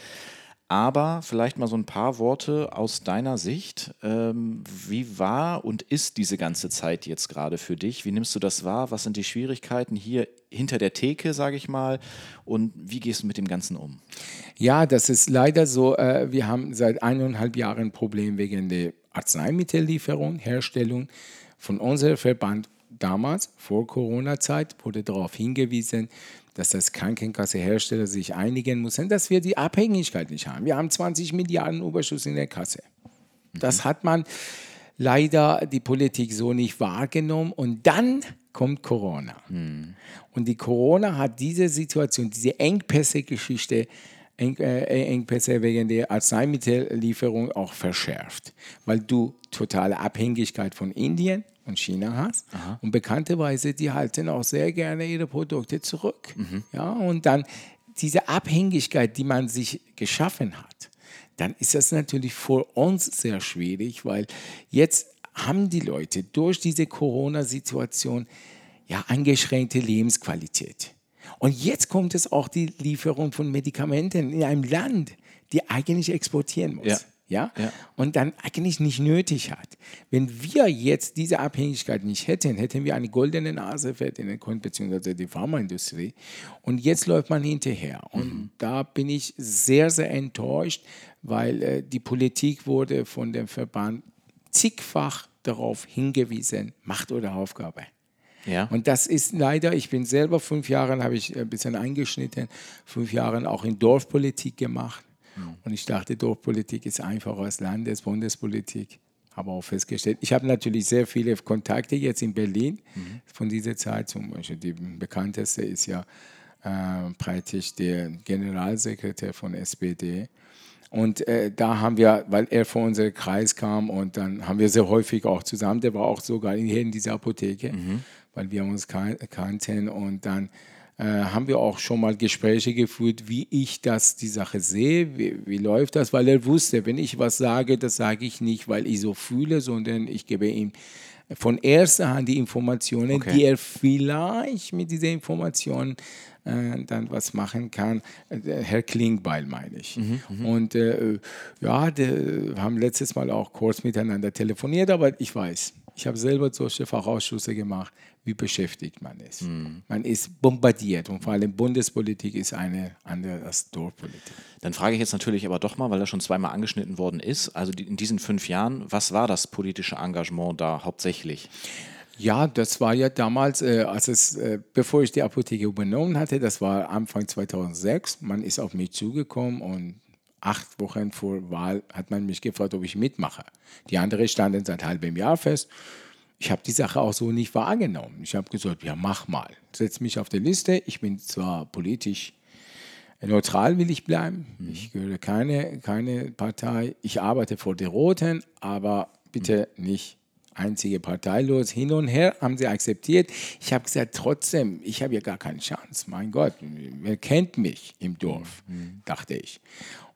Aber vielleicht mal so ein paar Worte aus deiner Sicht. Ähm, wie war und ist diese ganze Zeit jetzt gerade für dich? Wie nimmst du das wahr? Was sind die Schwierigkeiten hier hinter der Theke, sage ich mal? Und wie gehst du mit dem Ganzen um? Ja, das ist leider so. Äh, wir haben seit eineinhalb Jahren ein Problem wegen der Arzneimittellieferung, Herstellung. Von unserem Verband damals, vor Corona-Zeit, wurde darauf hingewiesen, dass das Krankenkassehersteller sich einigen müssen, dass wir die Abhängigkeit nicht haben. Wir haben 20 Milliarden Überschuss in der Kasse. Das hat man leider die Politik so nicht wahrgenommen. Und dann kommt Corona. Hm. Und die Corona hat diese Situation, diese Engpässe-Geschichte, Eng, äh, Engpässe wegen der Arzneimittellieferung auch verschärft, weil du totale Abhängigkeit von Indien und China hast. Aha. Und bekannterweise, die halten auch sehr gerne ihre Produkte zurück. Mhm. Ja, und dann diese Abhängigkeit, die man sich geschaffen hat, dann ist das natürlich für uns sehr schwierig, weil jetzt haben die Leute durch diese Corona-Situation ja eingeschränkte Lebensqualität. Und jetzt kommt es auch die Lieferung von Medikamenten in einem Land, die eigentlich exportieren muss. Ja. Ja? ja? Und dann eigentlich nicht nötig hat. Wenn wir jetzt diese Abhängigkeit nicht hätten, hätten wir eine goldene Nase für den beziehungsweise die Pharmaindustrie. Und jetzt läuft man hinterher. Und mhm. da bin ich sehr, sehr enttäuscht, weil äh, die Politik wurde von dem Verband zigfach darauf hingewiesen, Macht oder Aufgabe. Ja. Und das ist leider, ich bin selber fünf Jahre, habe ich ein bisschen eingeschnitten, fünf Jahre auch in Dorfpolitik gemacht. Mhm. Und ich dachte, Dorfpolitik ist einfacher als Landes-, Bundespolitik. Habe auch festgestellt, ich habe natürlich sehr viele Kontakte jetzt in Berlin mhm. von dieser Zeit. Zum Beispiel die bekannteste ist ja äh, praktisch der Generalsekretär von SPD. Und äh, da haben wir, weil er von unserem Kreis kam und dann haben wir sehr häufig auch zusammen, der war auch sogar hier in dieser Apotheke, mhm. weil wir uns kan kannten und dann haben wir auch schon mal Gespräche geführt, wie ich das, die Sache sehe, wie, wie läuft das, weil er wusste, wenn ich was sage, das sage ich nicht, weil ich so fühle, sondern ich gebe ihm von erster Hand die Informationen, okay. die er vielleicht mit dieser Information äh, dann was machen kann. Äh, Herr Klingbeil meine ich. Mhm, mhm, und äh, ja, wir haben letztes Mal auch kurz miteinander telefoniert, aber ich weiß, ich habe selber solche Fachausschüsse gemacht, wie beschäftigt man ist. Mhm. Man ist bombardiert und vor allem Bundespolitik ist eine andere als Dorfpolitik. Dann frage ich jetzt natürlich aber doch mal, weil das schon zweimal angeschnitten worden ist, also in diesen fünf Jahren, was war das politische Engagement da hauptsächlich? Ja, das war ja damals, äh, als es, äh, bevor ich die Apotheke übernommen hatte, das war Anfang 2006. Man ist auf mich zugekommen und acht Wochen vor Wahl hat man mich gefragt, ob ich mitmache. Die anderen standen seit halbem Jahr fest. Ich habe die Sache auch so nicht wahrgenommen. Ich habe gesagt, ja, mach mal. Setz mich auf die Liste. Ich bin zwar politisch neutral, will ich bleiben. Mhm. Ich gehöre keine, keine Partei. Ich arbeite vor den Roten, aber bitte mhm. nicht einzige parteilos. Hin und her haben sie akzeptiert. Ich habe gesagt, trotzdem, ich habe ja gar keine Chance. Mein Gott, wer kennt mich im Dorf, mhm. dachte ich.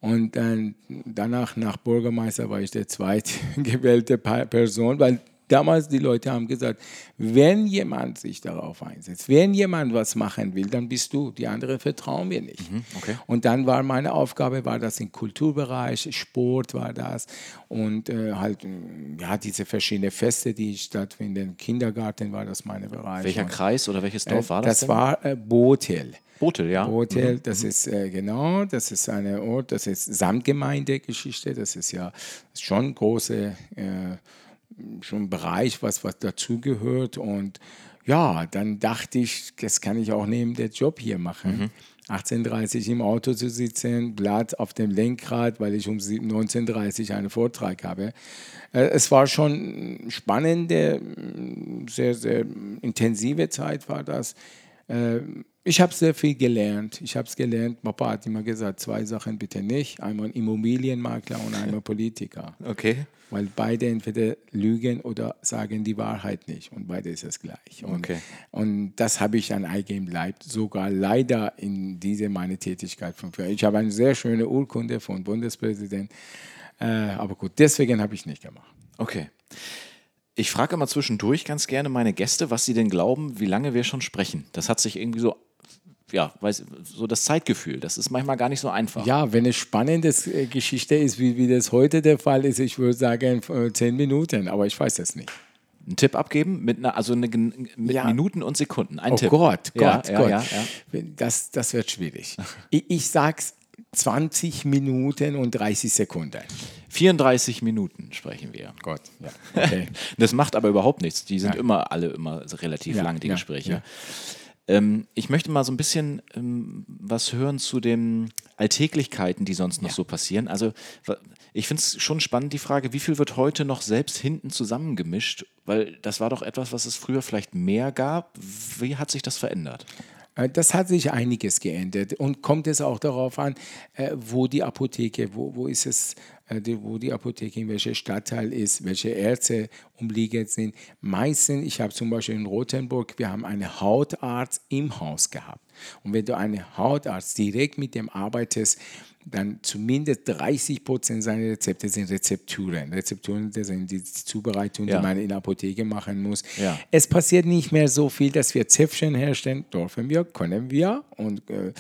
Und dann danach, nach Bürgermeister, war ich der zweitgewählte Person, weil damals die Leute haben gesagt, wenn jemand sich darauf einsetzt, wenn jemand was machen will, dann bist du. Die anderen vertrauen wir nicht. Mhm, okay. Und dann war meine Aufgabe, war das im Kulturbereich, Sport war das und äh, halt ja diese verschiedenen Feste, die stattfinden. Kindergarten war das meine Bereich. Welcher und, Kreis oder welches Dorf war das? Das denn? war äh, Botel. Botel, ja. Botel, mhm. das mhm. ist äh, genau, das ist eine Ort, das ist Samtgemeindegeschichte, das ist ja schon große äh, schon ein Bereich, was, was dazugehört. Und ja, dann dachte ich, das kann ich auch neben der Job hier machen. Mhm. 18.30 im Auto zu sitzen, Blatt auf dem Lenkrad, weil ich um 19.30 einen Vortrag habe. Äh, es war schon spannende, sehr, sehr intensive Zeit war das. Ich habe sehr viel gelernt. Ich habe es gelernt. Papa hat immer gesagt, zwei Sachen bitte nicht. Einmal Immobilienmakler und einmal Politiker. Okay. Weil beide entweder lügen oder sagen die Wahrheit nicht. Und beide ist es gleich. Und, okay. und das habe ich an eigenem Leib sogar leider in diese meine Tätigkeit von früher. Ich habe eine sehr schöne Urkunde von Bundespräsident. Äh, aber gut, deswegen habe ich nicht gemacht. Okay. Ich frage immer zwischendurch ganz gerne meine Gäste, was sie denn glauben, wie lange wir schon sprechen. Das hat sich irgendwie so ja, weiß, so das Zeitgefühl. Das ist manchmal gar nicht so einfach. Ja, wenn es spannende äh, Geschichte ist, wie, wie das heute der Fall ist, ich würde sagen äh, zehn Minuten, aber ich weiß es nicht. Einen Tipp abgeben mit einer, also eine, mit ja. Minuten und Sekunden. Ein oh Tipp. Gott, Gott, ja, Gott. Ja, das, das wird schwierig. ich, ich sag's 20 Minuten und 30 Sekunden. 34 Minuten sprechen wir. Gott, ja. Okay. das macht aber überhaupt nichts. Die sind immer alle immer relativ lang, die Gespräche. Ähm, ich möchte mal so ein bisschen ähm, was hören zu dem Alltäglichkeiten, die sonst noch ja. so passieren. Also ich finde es schon spannend, die Frage, wie viel wird heute noch selbst hinten zusammengemischt? Weil das war doch etwas, was es früher vielleicht mehr gab. Wie hat sich das verändert? Äh, das hat sich einiges geändert und kommt es auch darauf an, äh, wo die Apotheke, wo, wo ist es, äh, wo die Apotheke, in welchem Stadtteil ist, welche Ärzte umliegend sind. Meistens, ich habe zum Beispiel in Rothenburg, wir haben einen Hautarzt im Haus gehabt. Und wenn du einen Hautarzt direkt mit dem arbeitest, dann zumindest 30 Prozent seiner Rezepte sind Rezepturen. Rezepturen das sind die Zubereitung, ja. die man in der Apotheke machen muss. Ja. Es passiert nicht mehr so viel, dass wir Zäpfchen herstellen. Dürfen wir, können wir. Und äh,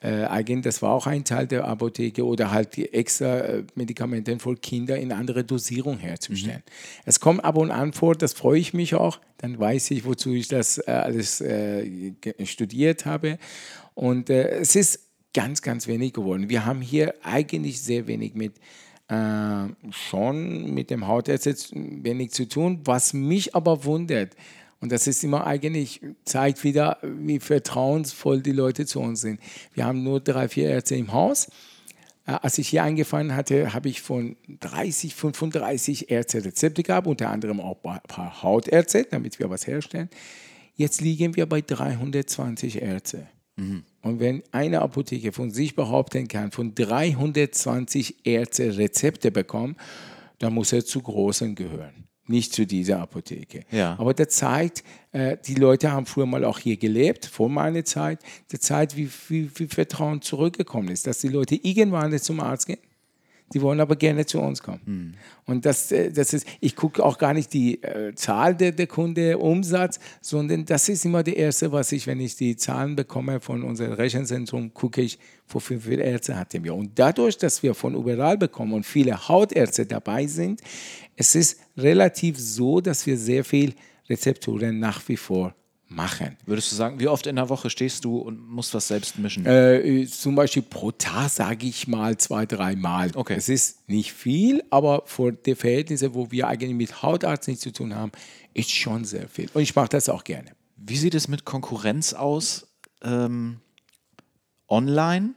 äh, eigentlich, das war auch ein Teil der Apotheke oder halt die extra äh, Medikamente für Kinder in andere Dosierung herzustellen. Mhm. Es kommt ab und an vor, das freue ich mich auch. Dann weiß ich, wozu ich das äh, alles äh, studiert habe. Und äh, es ist ganz, ganz wenig geworden. Wir haben hier eigentlich sehr wenig mit äh, schon mit dem Hautersatz wenig zu tun. Was mich aber wundert, und das ist immer eigentlich, zeigt wieder, wie vertrauensvoll die Leute zu uns sind. Wir haben nur drei, vier Ärzte im Haus. Äh, als ich hier angefangen hatte, habe ich von 30, 35 Ärzte Rezepte gehabt, unter anderem auch ein paar Hautärzte, damit wir was herstellen. Jetzt liegen wir bei 320 Ärzte. Mhm. Und wenn eine Apotheke von sich behaupten kann, von 320 Ärzte Rezepte bekommen, dann muss er zu großen gehören, nicht zu dieser Apotheke. Ja. Aber das zeigt, äh, die Leute haben früher mal auch hier gelebt, vor meiner Zeit. Das zeigt, wie viel Vertrauen zurückgekommen ist, dass die Leute irgendwann zum Arzt gehen die wollen aber gerne zu uns kommen. Mhm. Und das, äh, das ist, ich gucke auch gar nicht die äh, Zahl der, der Kunde, Umsatz, sondern das ist immer das Erste, was ich, wenn ich die Zahlen bekomme von unserem Rechenzentrum, gucke ich, wo viele Ärzte hatten wir. Und dadurch, dass wir von überall bekommen und viele Hautärzte dabei sind, es ist relativ so, dass wir sehr viel Rezepturen nach wie vor machen. Würdest du sagen, wie oft in der Woche stehst du und musst was selbst mischen? Äh, zum Beispiel pro Tag sage ich mal zwei, dreimal. Okay. Es ist nicht viel, aber für die Verhältnisse, wo wir eigentlich mit Hautarzt nichts zu tun haben, ist schon sehr viel. Und ich mache das auch gerne. Wie sieht es mit Konkurrenz aus ähm, online?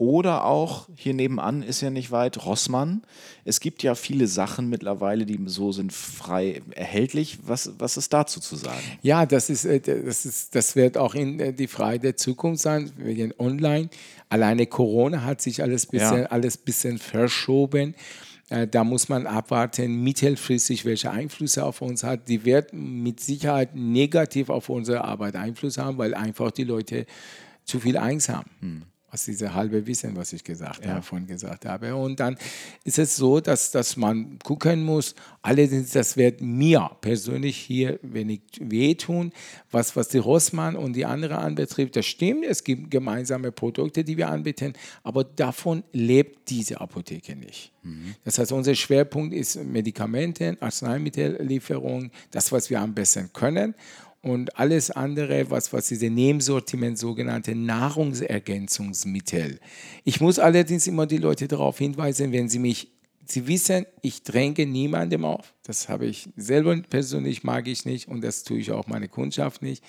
Oder auch hier nebenan ist ja nicht weit Rossmann. Es gibt ja viele Sachen mittlerweile, die so sind frei erhältlich. Was, was ist dazu zu sagen? Ja, das, ist, äh, das, ist, das wird auch in äh, die Freie der Zukunft sein, wegen Online. Alleine Corona hat sich alles bisschen, ja. alles bisschen verschoben. Äh, da muss man abwarten, mittelfristig, welche Einflüsse auf uns hat. Die wird mit Sicherheit negativ auf unsere Arbeit Einfluss haben, weil einfach die Leute zu viel Angst haben. Hm aus dieser halbe Wissen, was ich gesagt ja. habe, gesagt habe. Und dann ist es so, dass, dass man gucken muss, allerdings, das wird mir persönlich hier wenig wehtun, was, was die Rossmann und die anderen anbetrifft. Das stimmt, es gibt gemeinsame Produkte, die wir anbieten, aber davon lebt diese Apotheke nicht. Mhm. Das heißt, unser Schwerpunkt ist Medikamente, Arzneimittellieferung, das, was wir am besten können und alles andere, was, was diese Nebensortiment, sogenannte Nahrungsergänzungsmittel. Ich muss allerdings immer die Leute darauf hinweisen, wenn sie mich, sie wissen, ich dränge niemandem auf. Das habe ich selber persönlich mag ich nicht und das tue ich auch meine Kundschaft nicht,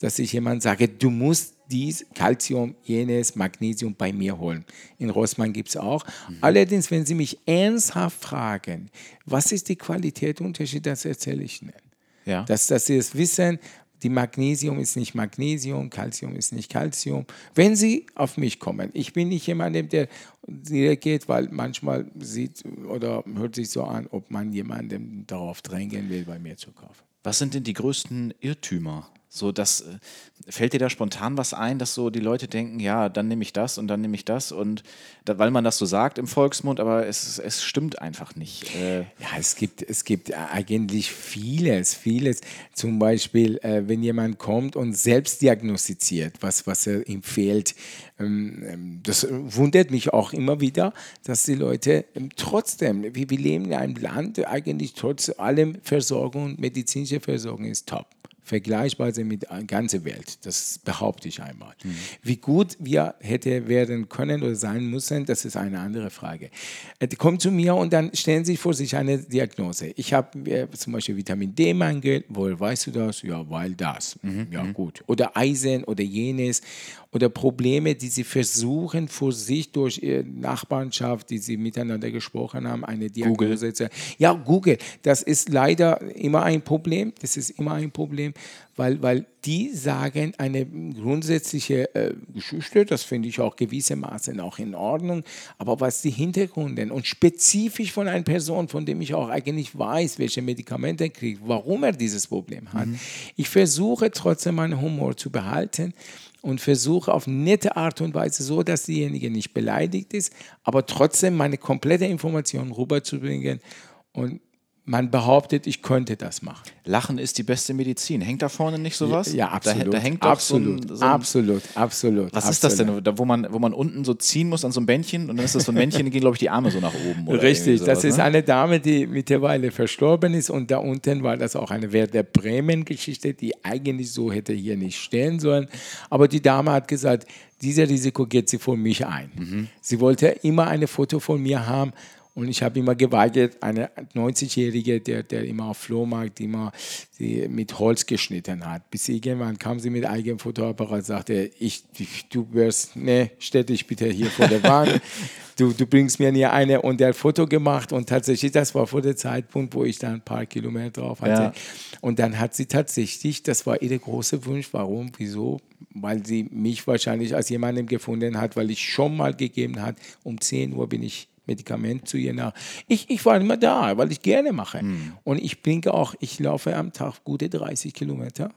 dass ich jemand sage, du musst dies, Calcium, jenes, Magnesium bei mir holen. In Rossmann gibt es auch. Mhm. Allerdings, wenn Sie mich ernsthaft fragen, was ist die Qualitätsunterschied, das erzähle ich Ihnen. Ja. Dass, dass sie es wissen, die Magnesium ist nicht Magnesium, Calcium ist nicht Calcium. Wenn sie auf mich kommen, ich bin nicht jemand, der direkt geht, weil manchmal sieht oder hört sich so an, ob man jemandem darauf drängen will, bei mir zu kaufen. Was sind denn die größten Irrtümer so, das äh, fällt dir da spontan was ein, dass so die Leute denken, ja, dann nehme ich das und dann nehme ich das und da, weil man das so sagt im Volksmund, aber es, es stimmt einfach nicht. Äh ja, es gibt, es gibt eigentlich vieles, vieles. Zum Beispiel, äh, wenn jemand kommt und selbst diagnostiziert, was, was er ihm fehlt, ähm, ähm, das wundert mich auch immer wieder, dass die Leute ähm, trotzdem, wir, wir leben in einem Land, eigentlich trotz allem Versorgung, medizinische Versorgung ist top vergleichbar sind mit der ganzen Welt. Das behaupte ich einmal. Mhm. Wie gut wir hätte werden können oder sein müssen, das ist eine andere Frage. Äh, die kommen zu mir und dann stellen sie vor sich eine Diagnose. Ich habe zum Beispiel Vitamin D-Mangel. Woher weißt du das? Ja, weil das. Mhm. Ja, mhm. gut. Oder Eisen oder jenes. Oder Probleme, die sie versuchen, für sich durch ihre Nachbarschaft, die sie miteinander gesprochen haben, eine Diagnose zu. Ja, Google, das ist leider immer ein Problem. Das ist immer ein Problem, weil, weil die sagen eine grundsätzliche äh, Geschichte, das finde ich auch gewissermaßen auch in Ordnung, aber was die Hintergründe und spezifisch von einer Person, von dem ich auch eigentlich weiß, welche Medikamente er kriegt, warum er dieses Problem hat. Mhm. Ich versuche trotzdem meinen Humor zu behalten und versuche auf nette Art und Weise so, dass diejenige nicht beleidigt ist, aber trotzdem meine komplette Information rüberzubringen und man behauptet, ich könnte das machen. Lachen ist die beste Medizin. Hängt da vorne nicht sowas? Ja, absolut. Da, da hängt doch absolut, so ein, so ein, absolut, absolut. Was absolut. ist das denn, da, wo, man, wo man unten so ziehen muss an so einem Bändchen und dann ist das so ein Männchen, die gehen, glaube ich, die Arme so nach oben. Richtig, sowas, das ist ne? eine Dame, die mittlerweile verstorben ist und da unten war das auch eine Werder Bremen-Geschichte, die eigentlich so hätte hier nicht stehen sollen. Aber die Dame hat gesagt, dieses Risiko geht sie für mich ein. Mhm. Sie wollte immer ein Foto von mir haben und ich habe immer geweigert, eine 90-Jährige, der, der immer auf Flohmarkt immer die mit Holz geschnitten hat. Bis irgendwann kam sie mit eigenem Fotoapparat und sagte, ich, du wirst, ne, stell dich bitte hier vor der Wand. Du, du bringst mir nie eine und der hat Foto gemacht und tatsächlich, das war vor dem Zeitpunkt, wo ich da ein paar Kilometer drauf hatte. Ja. Und dann hat sie tatsächlich, das war ihr großer Wunsch, warum, wieso? Weil sie mich wahrscheinlich als jemandem gefunden hat, weil ich schon mal gegeben hat, um 10 Uhr bin ich Medikament zu ihr nach. Ich, ich war immer da, weil ich gerne mache. Mhm. Und ich bringe auch, ich laufe am Tag gute 30 Kilometer.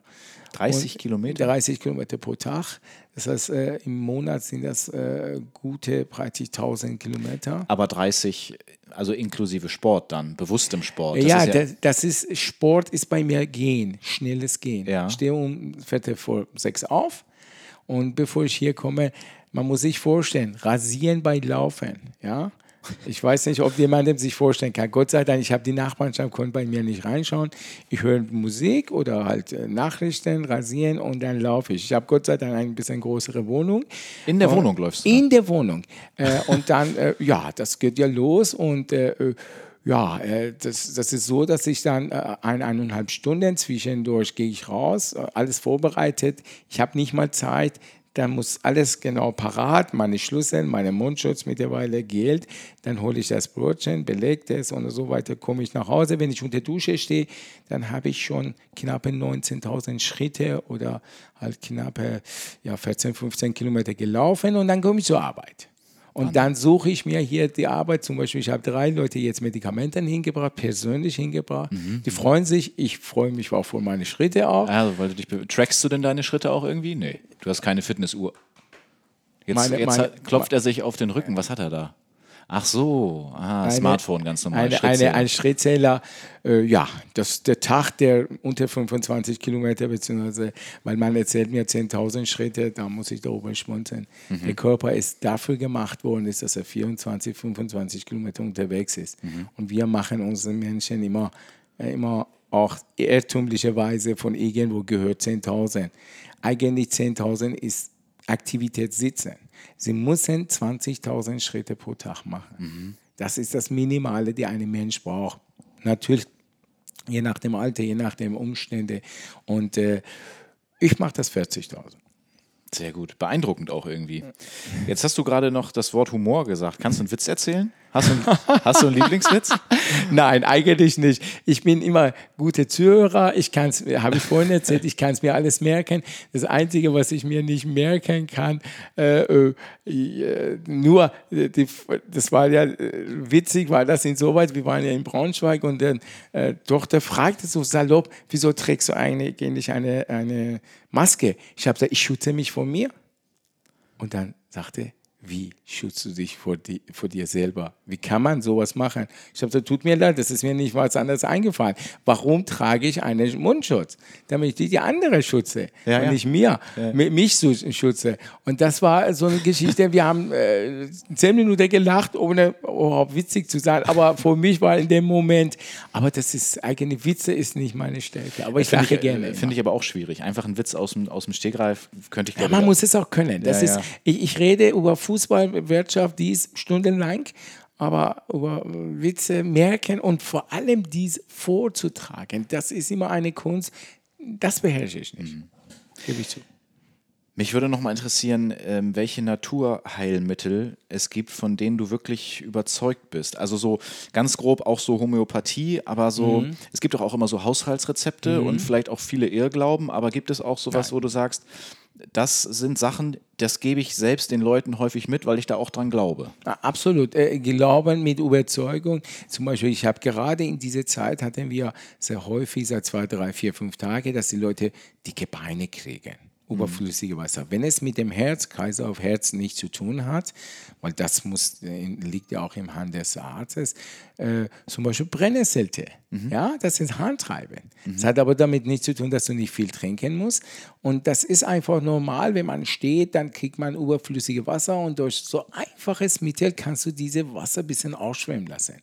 30 Kilometer? 30 Kilometer pro Tag. Das heißt, äh, im Monat sind das äh, gute praktisch 1000 Kilometer. Aber 30, also inklusive Sport dann, bewusstem Sport. Das ja, ist ja das, das, ist, Sport ist bei mir Gehen, schnelles Gehen. Ja. Ich stehe um Viertel vor sechs auf und bevor ich hier komme, man muss sich vorstellen, rasieren bei Laufen, ja. Ich weiß nicht, ob jemandem sich vorstellen kann. Gott sei Dank, ich habe die Nachbarschaft, konnte bei mir nicht reinschauen. Ich höre Musik oder halt äh, Nachrichten, rasieren und dann laufe ich. Ich habe Gott sei Dank ein bisschen größere Wohnung. In der und Wohnung läufst du? In der Wohnung. Äh, und dann, äh, ja, das geht ja los und äh, äh ja, äh, das, das ist so, dass ich dann äh, eineinhalb Stunden zwischendurch gehe ich raus, alles vorbereitet. Ich habe nicht mal Zeit, dann muss alles genau parat, meine Schlüssel, meine Mundschutz mittlerweile gilt. Dann hole ich das Brotchen, belege es und so weiter, komme ich nach Hause. Wenn ich unter Dusche stehe, dann habe ich schon knappe 19.000 Schritte oder halt knappe ja, 14, 15 Kilometer gelaufen und dann komme ich zur Arbeit. Und dann suche ich mir hier die Arbeit. Zum Beispiel, ich habe drei Leute jetzt Medikamente hingebracht, persönlich hingebracht. Mhm. Die freuen sich. Ich freue mich auch für meine Schritte auch. Also, weil du dich trackst du denn deine Schritte auch irgendwie? Nee, du hast keine Fitnessuhr. Jetzt, meine, jetzt meine, klopft er sich auf den Rücken. Was hat er da? Ach so, ah, eine, Smartphone ganz normal. Eine, eine, ein Schrittzähler, äh, ja, das der Tag, der unter 25 Kilometer, beziehungsweise, weil man erzählt mir 10.000 Schritte, da muss ich darüber schmunzeln. Mhm. Der Körper ist dafür gemacht worden, ist, dass er 24, 25 Kilometer unterwegs ist. Mhm. Und wir machen unseren Menschen immer, äh, immer auch irrtümlicherweise von irgendwo gehört 10.000. Eigentlich 10.000 ist Aktivität sitzen. Sie müssen 20.000 Schritte pro Tag machen. Mhm. Das ist das Minimale, die ein Mensch braucht. Natürlich je nach dem Alter, je nach den Umständen. Und äh, ich mache das 40.000. Sehr gut. Beeindruckend auch irgendwie. Jetzt hast du gerade noch das Wort Humor gesagt. Kannst du einen Witz erzählen? Hast du, hast du einen Lieblingswitz? Nein, eigentlich nicht. Ich bin immer guter Zuhörer. Ich kann es, habe ich vorhin erzählt, ich kann es mir alles merken. Das Einzige, was ich mir nicht merken kann, äh, äh, nur, die, das war ja äh, witzig, weil das insoweit, wir waren ja in Braunschweig und die äh, Tochter fragte so salopp, wieso trägst du eigentlich eine, eine Maske? Ich habe gesagt, ich schütze mich vor mir. Und dann sagte wie schützt du dich vor, die, vor, dir selber? Wie kann man sowas machen? Ich habe gesagt, tut mir leid, das ist mir nicht was anderes eingefallen. Warum trage ich einen Mundschutz? Damit ich die andere schütze ja, und ja. nicht mir, ja. mich schütze. Und das war so eine Geschichte, wir haben äh, zehn Minuten gelacht, ohne überhaupt witzig zu sein. Aber für mich war in dem Moment, aber das ist, eigene Witze ist nicht meine Stärke. Aber ich lache gerne. Finde ich aber auch schwierig. Einfach ein Witz aus dem, aus dem Stegreif könnte ich, glaube ja, Man muss es auch können. Das ist, ich, ich rede über Fußball Fußballwirtschaft, die ist stundenlang, aber über Witze merken und vor allem dies vorzutragen, das ist immer eine Kunst, das beherrsche ich nicht. Mhm. Gebe ich zu. Mich würde noch mal interessieren, ähm, welche Naturheilmittel es gibt, von denen du wirklich überzeugt bist. Also so ganz grob auch so Homöopathie, aber so, mhm. es gibt doch auch immer so Haushaltsrezepte mhm. und vielleicht auch viele Irrglauben, aber gibt es auch sowas, Nein. wo du sagst, das sind Sachen, das gebe ich selbst den Leuten häufig mit, weil ich da auch dran glaube. Absolut. Äh, Glauben mit Überzeugung. Zum Beispiel, ich habe gerade in dieser Zeit hatten wir sehr häufig, seit zwei, drei, vier, fünf Tagen, dass die Leute dicke Beine kriegen überflüssige Wasser. Wenn es mit dem Herz, Kreislauf, Herz nichts zu tun hat, weil das muss, äh, liegt ja auch im Hand des Arztes, äh, zum Beispiel Brennnesseltee. Mhm. Ja, das ist Handtreiben. Mhm. Das hat aber damit nichts zu tun, dass du nicht viel trinken musst. Und das ist einfach normal, wenn man steht, dann kriegt man überflüssige Wasser und durch so einfaches Mittel kannst du diese Wasser ein bisschen ausschwemmen lassen.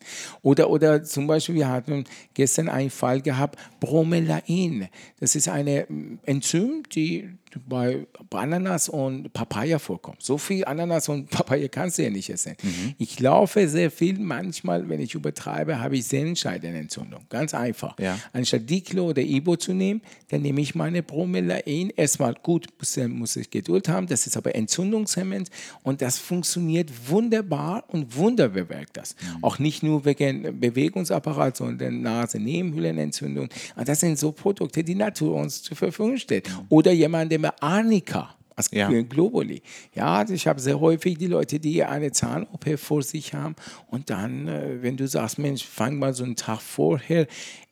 Oder, oder zum Beispiel, wir hatten gestern einen Fall gehabt, Bromelain. Das ist eine mm, Enzym, die bei Ananas und Papaya vorkommt. So viel Ananas und Papaya kannst du ja nicht essen. Mhm. Ich laufe sehr viel, manchmal, wenn ich übertreibe, habe ich Sehnenscheidenentzündung. Ganz einfach. Ja. Anstatt Diclo oder Ibo zu nehmen, dann nehme ich meine Bromelain. Erstmal gut, muss, muss ich Geduld haben, das ist aber entzündungshemmend und das funktioniert wunderbar und wunderbar bewirkt das. Mhm. Auch nicht nur wegen Bewegungsapparat, sondern Nase-Nebenhöhlenentzündung. Das sind so Produkte, die Natur uns zur Verfügung stellt. Mhm. Oder jemand, der mir Arnika als ja. Globuli. Ja, ich habe sehr häufig die Leute, die eine Zahn-OP vor sich haben und dann, äh, wenn du sagst, Mensch, fang mal so einen Tag vorher,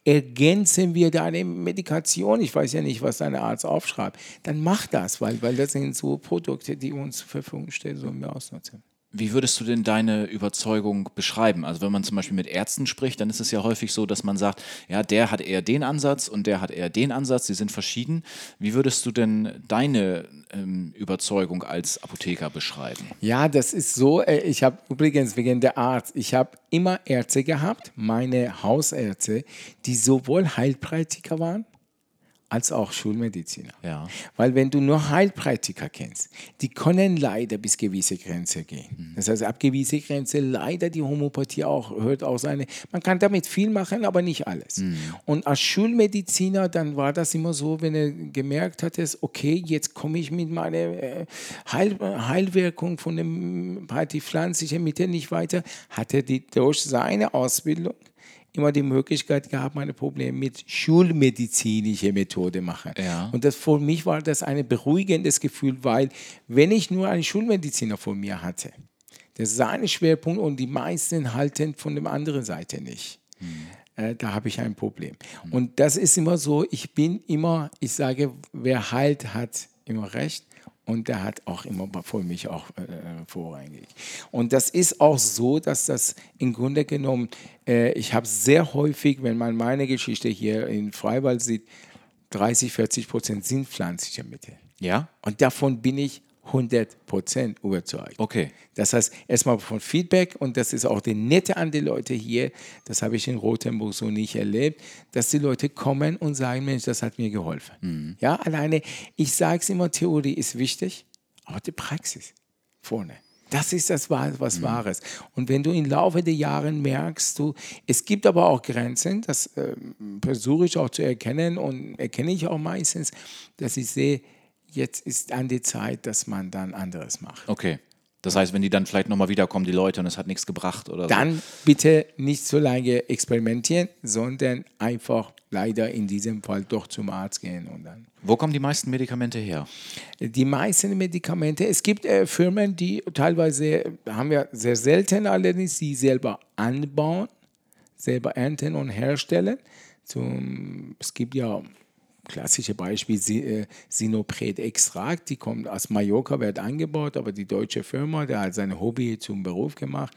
ergänzen wir deine Medikation, ich weiß ja nicht, was dein Arzt aufschreibt, dann mach das, weil, weil das sind so Produkte, die uns zur Verfügung stehen, so wir ausnutzen. Wie würdest du denn deine Überzeugung beschreiben? Also wenn man zum Beispiel mit Ärzten spricht, dann ist es ja häufig so, dass man sagt, ja, der hat eher den Ansatz und der hat eher den Ansatz, die sind verschieden. Wie würdest du denn deine ähm, Überzeugung als Apotheker beschreiben? Ja, das ist so, äh, ich habe übrigens wegen der Arzt, ich habe immer Ärzte gehabt, meine Hausärzte, die sowohl Heilpraktiker waren, als auch Schulmediziner. Ja. Weil wenn du nur Heilpraktiker kennst, die können leider bis gewisse Grenze gehen. Mhm. Das heißt, ab gewisse Grenze leider die Homöopathie auch hört auch seine. Man kann damit viel machen, aber nicht alles. Mhm. Und als Schulmediziner dann war das immer so, wenn er gemerkt hat, okay, jetzt komme ich mit meiner äh, Heil, Heilwirkung von dem Party pflanzlichen Mittel nicht weiter, hat er die, durch seine Ausbildung immer die Möglichkeit gehabt, meine Probleme mit schulmedizinischer Methode machen. Ja. Und das für mich war das ein beruhigendes Gefühl, weil wenn ich nur einen Schulmediziner vor mir hatte, das ist ein Schwerpunkt und die meisten halten von der anderen Seite nicht. Hm. da habe ich ein Problem. Hm. Und das ist immer so, ich bin immer, ich sage, wer heilt, hat immer recht und der hat auch immer vor mich auch äh, vorrangig. Und das ist auch so, dass das im Grunde genommen, äh, ich habe sehr häufig, wenn man meine Geschichte hier in Freiwald sieht, 30, 40 Prozent sind pflanzliche Mittel. Ja. Und davon bin ich 100% überzeugt. Okay. Das heißt, erstmal von Feedback und das ist auch die Nette an die Leute hier, das habe ich in Rothenburg so nicht erlebt, dass die Leute kommen und sagen, Mensch, das hat mir geholfen. Mhm. Ja, alleine, ich sage es immer, Theorie ist wichtig, aber die Praxis vorne. Das ist das, was mhm. Wahres. Und wenn du im Laufe der Jahre merkst, du, es gibt aber auch Grenzen, das äh, versuche ich auch zu erkennen und erkenne ich auch meistens, dass ich sehe, jetzt ist an die Zeit, dass man dann anderes macht. Okay. Das heißt, wenn die dann vielleicht nochmal wiederkommen, die Leute, und es hat nichts gebracht oder Dann so. bitte nicht so lange experimentieren, sondern einfach leider in diesem Fall doch zum Arzt gehen und dann. Wo kommen die meisten Medikamente her? Die meisten Medikamente, es gibt äh, Firmen, die teilweise, haben wir sehr selten allerdings, die selber anbauen, selber ernten und herstellen. Zum, es gibt ja klassische Beispiel äh, Sinopret-Extrakt, die kommt aus Mallorca, wird angebaut, aber die deutsche Firma, der hat sein Hobby zum Beruf gemacht.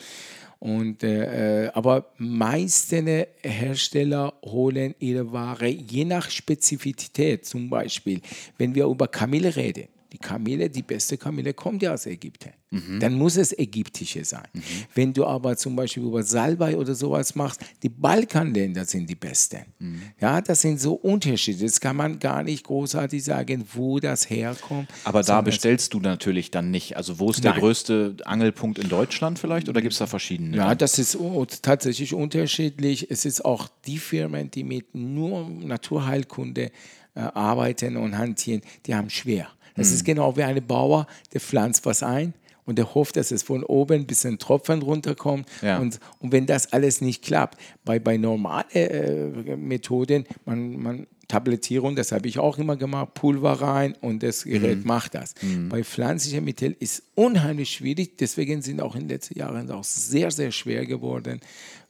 Und, äh, äh aber meiste Hersteller holen ihre Ware je nach Spezifität. Zum Beispiel, wenn wir über Kamille reden, die Kamille, die beste Kamille kommt ja aus Ägypten. Mhm. Dann muss es ägyptische sein. Mhm. Wenn du aber zum Beispiel über Salbei oder sowas machst, die Balkanländer sind die besten. Mhm. Ja, das sind so Unterschiede. Das kann man gar nicht großartig sagen, wo das herkommt. Aber da bestellst du natürlich dann nicht. Also wo ist der Nein. größte Angelpunkt in Deutschland vielleicht oder gibt es da verschiedene? Ja, das ist tatsächlich unterschiedlich. Es ist auch die Firmen, die mit nur Naturheilkunde äh, arbeiten und hantieren, die haben schwer Das Mhm. ist genau wie ein Bauer, der pflanzt was ein und der hofft, dass es von oben ein bisschen Tropfen runterkommt. Ja. Und, und wenn das alles nicht klappt, bei, bei normalen äh, Methoden, man, man Tablettierung, das habe ich auch immer gemacht, Pulver rein und das Gerät Mhm. macht das. Bei pflanzlichen Mitteln ist unheimlich schwierig, deswegen sind auch in den letzten Jahren auch sehr, sehr schwer geworden,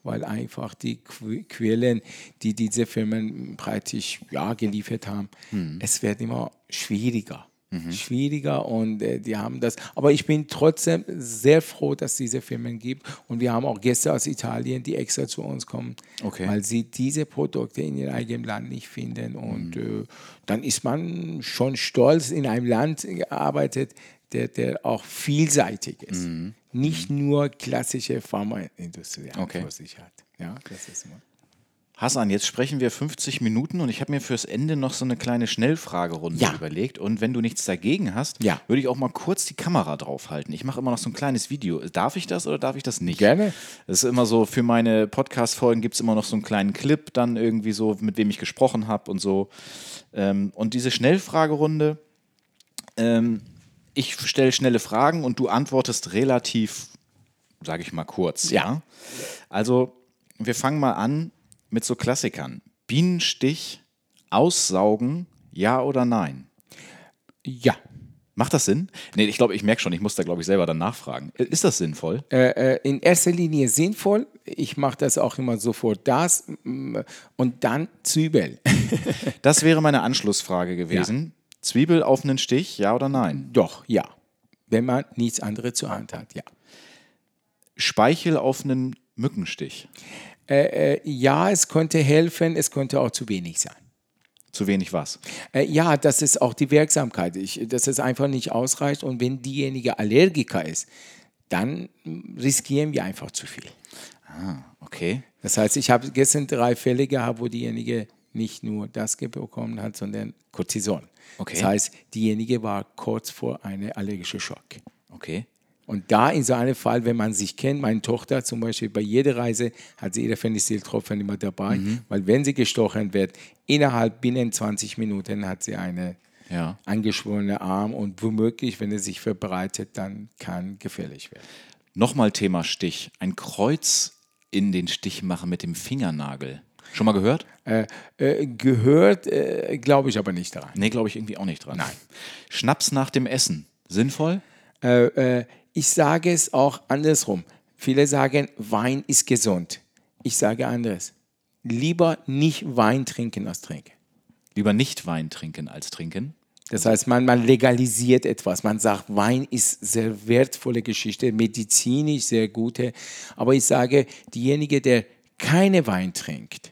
weil einfach die Qu- Quellen, die diese Firmen praktisch ja, geliefert haben, Mhm. es wird immer schwieriger. Schwieriger und äh, die haben das. Aber ich bin trotzdem sehr froh, dass es diese Firmen gibt. Und wir haben auch Gäste aus Italien, die extra zu uns kommen, Okay. weil sie diese Produkte in ihrem eigenen Land nicht finden. Und äh, dann ist man schon stolz, in einem Land gearbeitet, der, der auch vielseitig ist. Nicht nur klassische Pharmaindustrie Okay. vor sich hat. Ja, das ist mal. Hassan, jetzt sprechen wir 50 Minuten und ich habe mir fürs Ende noch so eine kleine Schnellfragerunde Ja. überlegt. Und wenn du nichts dagegen hast, Ja. würde ich auch mal kurz die Kamera draufhalten. Ich mache immer noch so ein kleines Video. Darf ich das oder darf ich das nicht? Gerne. Das ist immer so, für meine Podcast-Folgen gibt es immer noch so einen kleinen Clip, dann irgendwie so, mit wem ich gesprochen habe und so. Ähm, und diese Schnellfragerunde, ähm, ich stelle schnelle Fragen und du antwortest relativ, sage ich mal, kurz. Ja. Also, wir fangen mal an mit so Klassikern. Bienenstich, aussaugen, ja oder nein? Ja. Macht das Sinn? Nee, ich glaube, ich merke schon, ich muss da, glaube ich, selber dann nachfragen. Ist das sinnvoll? Äh, äh, in erster Linie sinnvoll. Ich mache das auch immer sofort das mm, und dann Zwiebel. Das wäre meine Anschlussfrage gewesen. Zwiebel auf einen Stich, ja oder nein? Doch, ja. Wenn man nichts anderes zur Hand hat, ja. Speichel auf einen Mückenstich. Äh, äh, ja, es könnte helfen, es könnte auch zu wenig sein. Zu wenig was? Äh, ja, das ist auch die Wirksamkeit, ich, dass es einfach nicht ausreicht. Und wenn diejenige Allergiker ist, dann riskieren wir einfach zu viel. Okay. Das heißt, ich habe gestern drei Fälle gehabt, wo diejenige nicht nur das bekommen hat, sondern Cortison. Okay. Das heißt, diejenige war kurz vor einem allergischen Schock. Okay. Und da in so einem Fall, wenn man sich kennt, meine Tochter zum Beispiel bei jeder Reise hat sie ihre Phenicilltropfen immer dabei, Mhm. weil wenn sie gestochen wird, innerhalb binnen 20 Minuten hat sie eine Ja. angeschwollene Arm und womöglich, wenn er sich verbreitet, dann kann gefährlich werden. Nochmal Thema Stich. Ein Kreuz in den Stich machen mit dem Fingernagel. Schon mal gehört? Äh, äh, gehört, äh, glaube ich aber nicht daran. Nee, glaube ich irgendwie auch nicht dran. Nein. Schnaps nach dem Essen. Sinnvoll? Äh, äh, ich sage es auch andersrum. Viele sagen, Wein ist gesund. Ich sage anderes. Lieber nicht Wein trinken als trinken. Lieber nicht Wein trinken als trinken. Das heißt, man, man legalisiert etwas. Man sagt, Wein ist sehr wertvolle Geschichte, medizinisch sehr gute. Aber ich sage, derjenige, der keine Wein trinkt,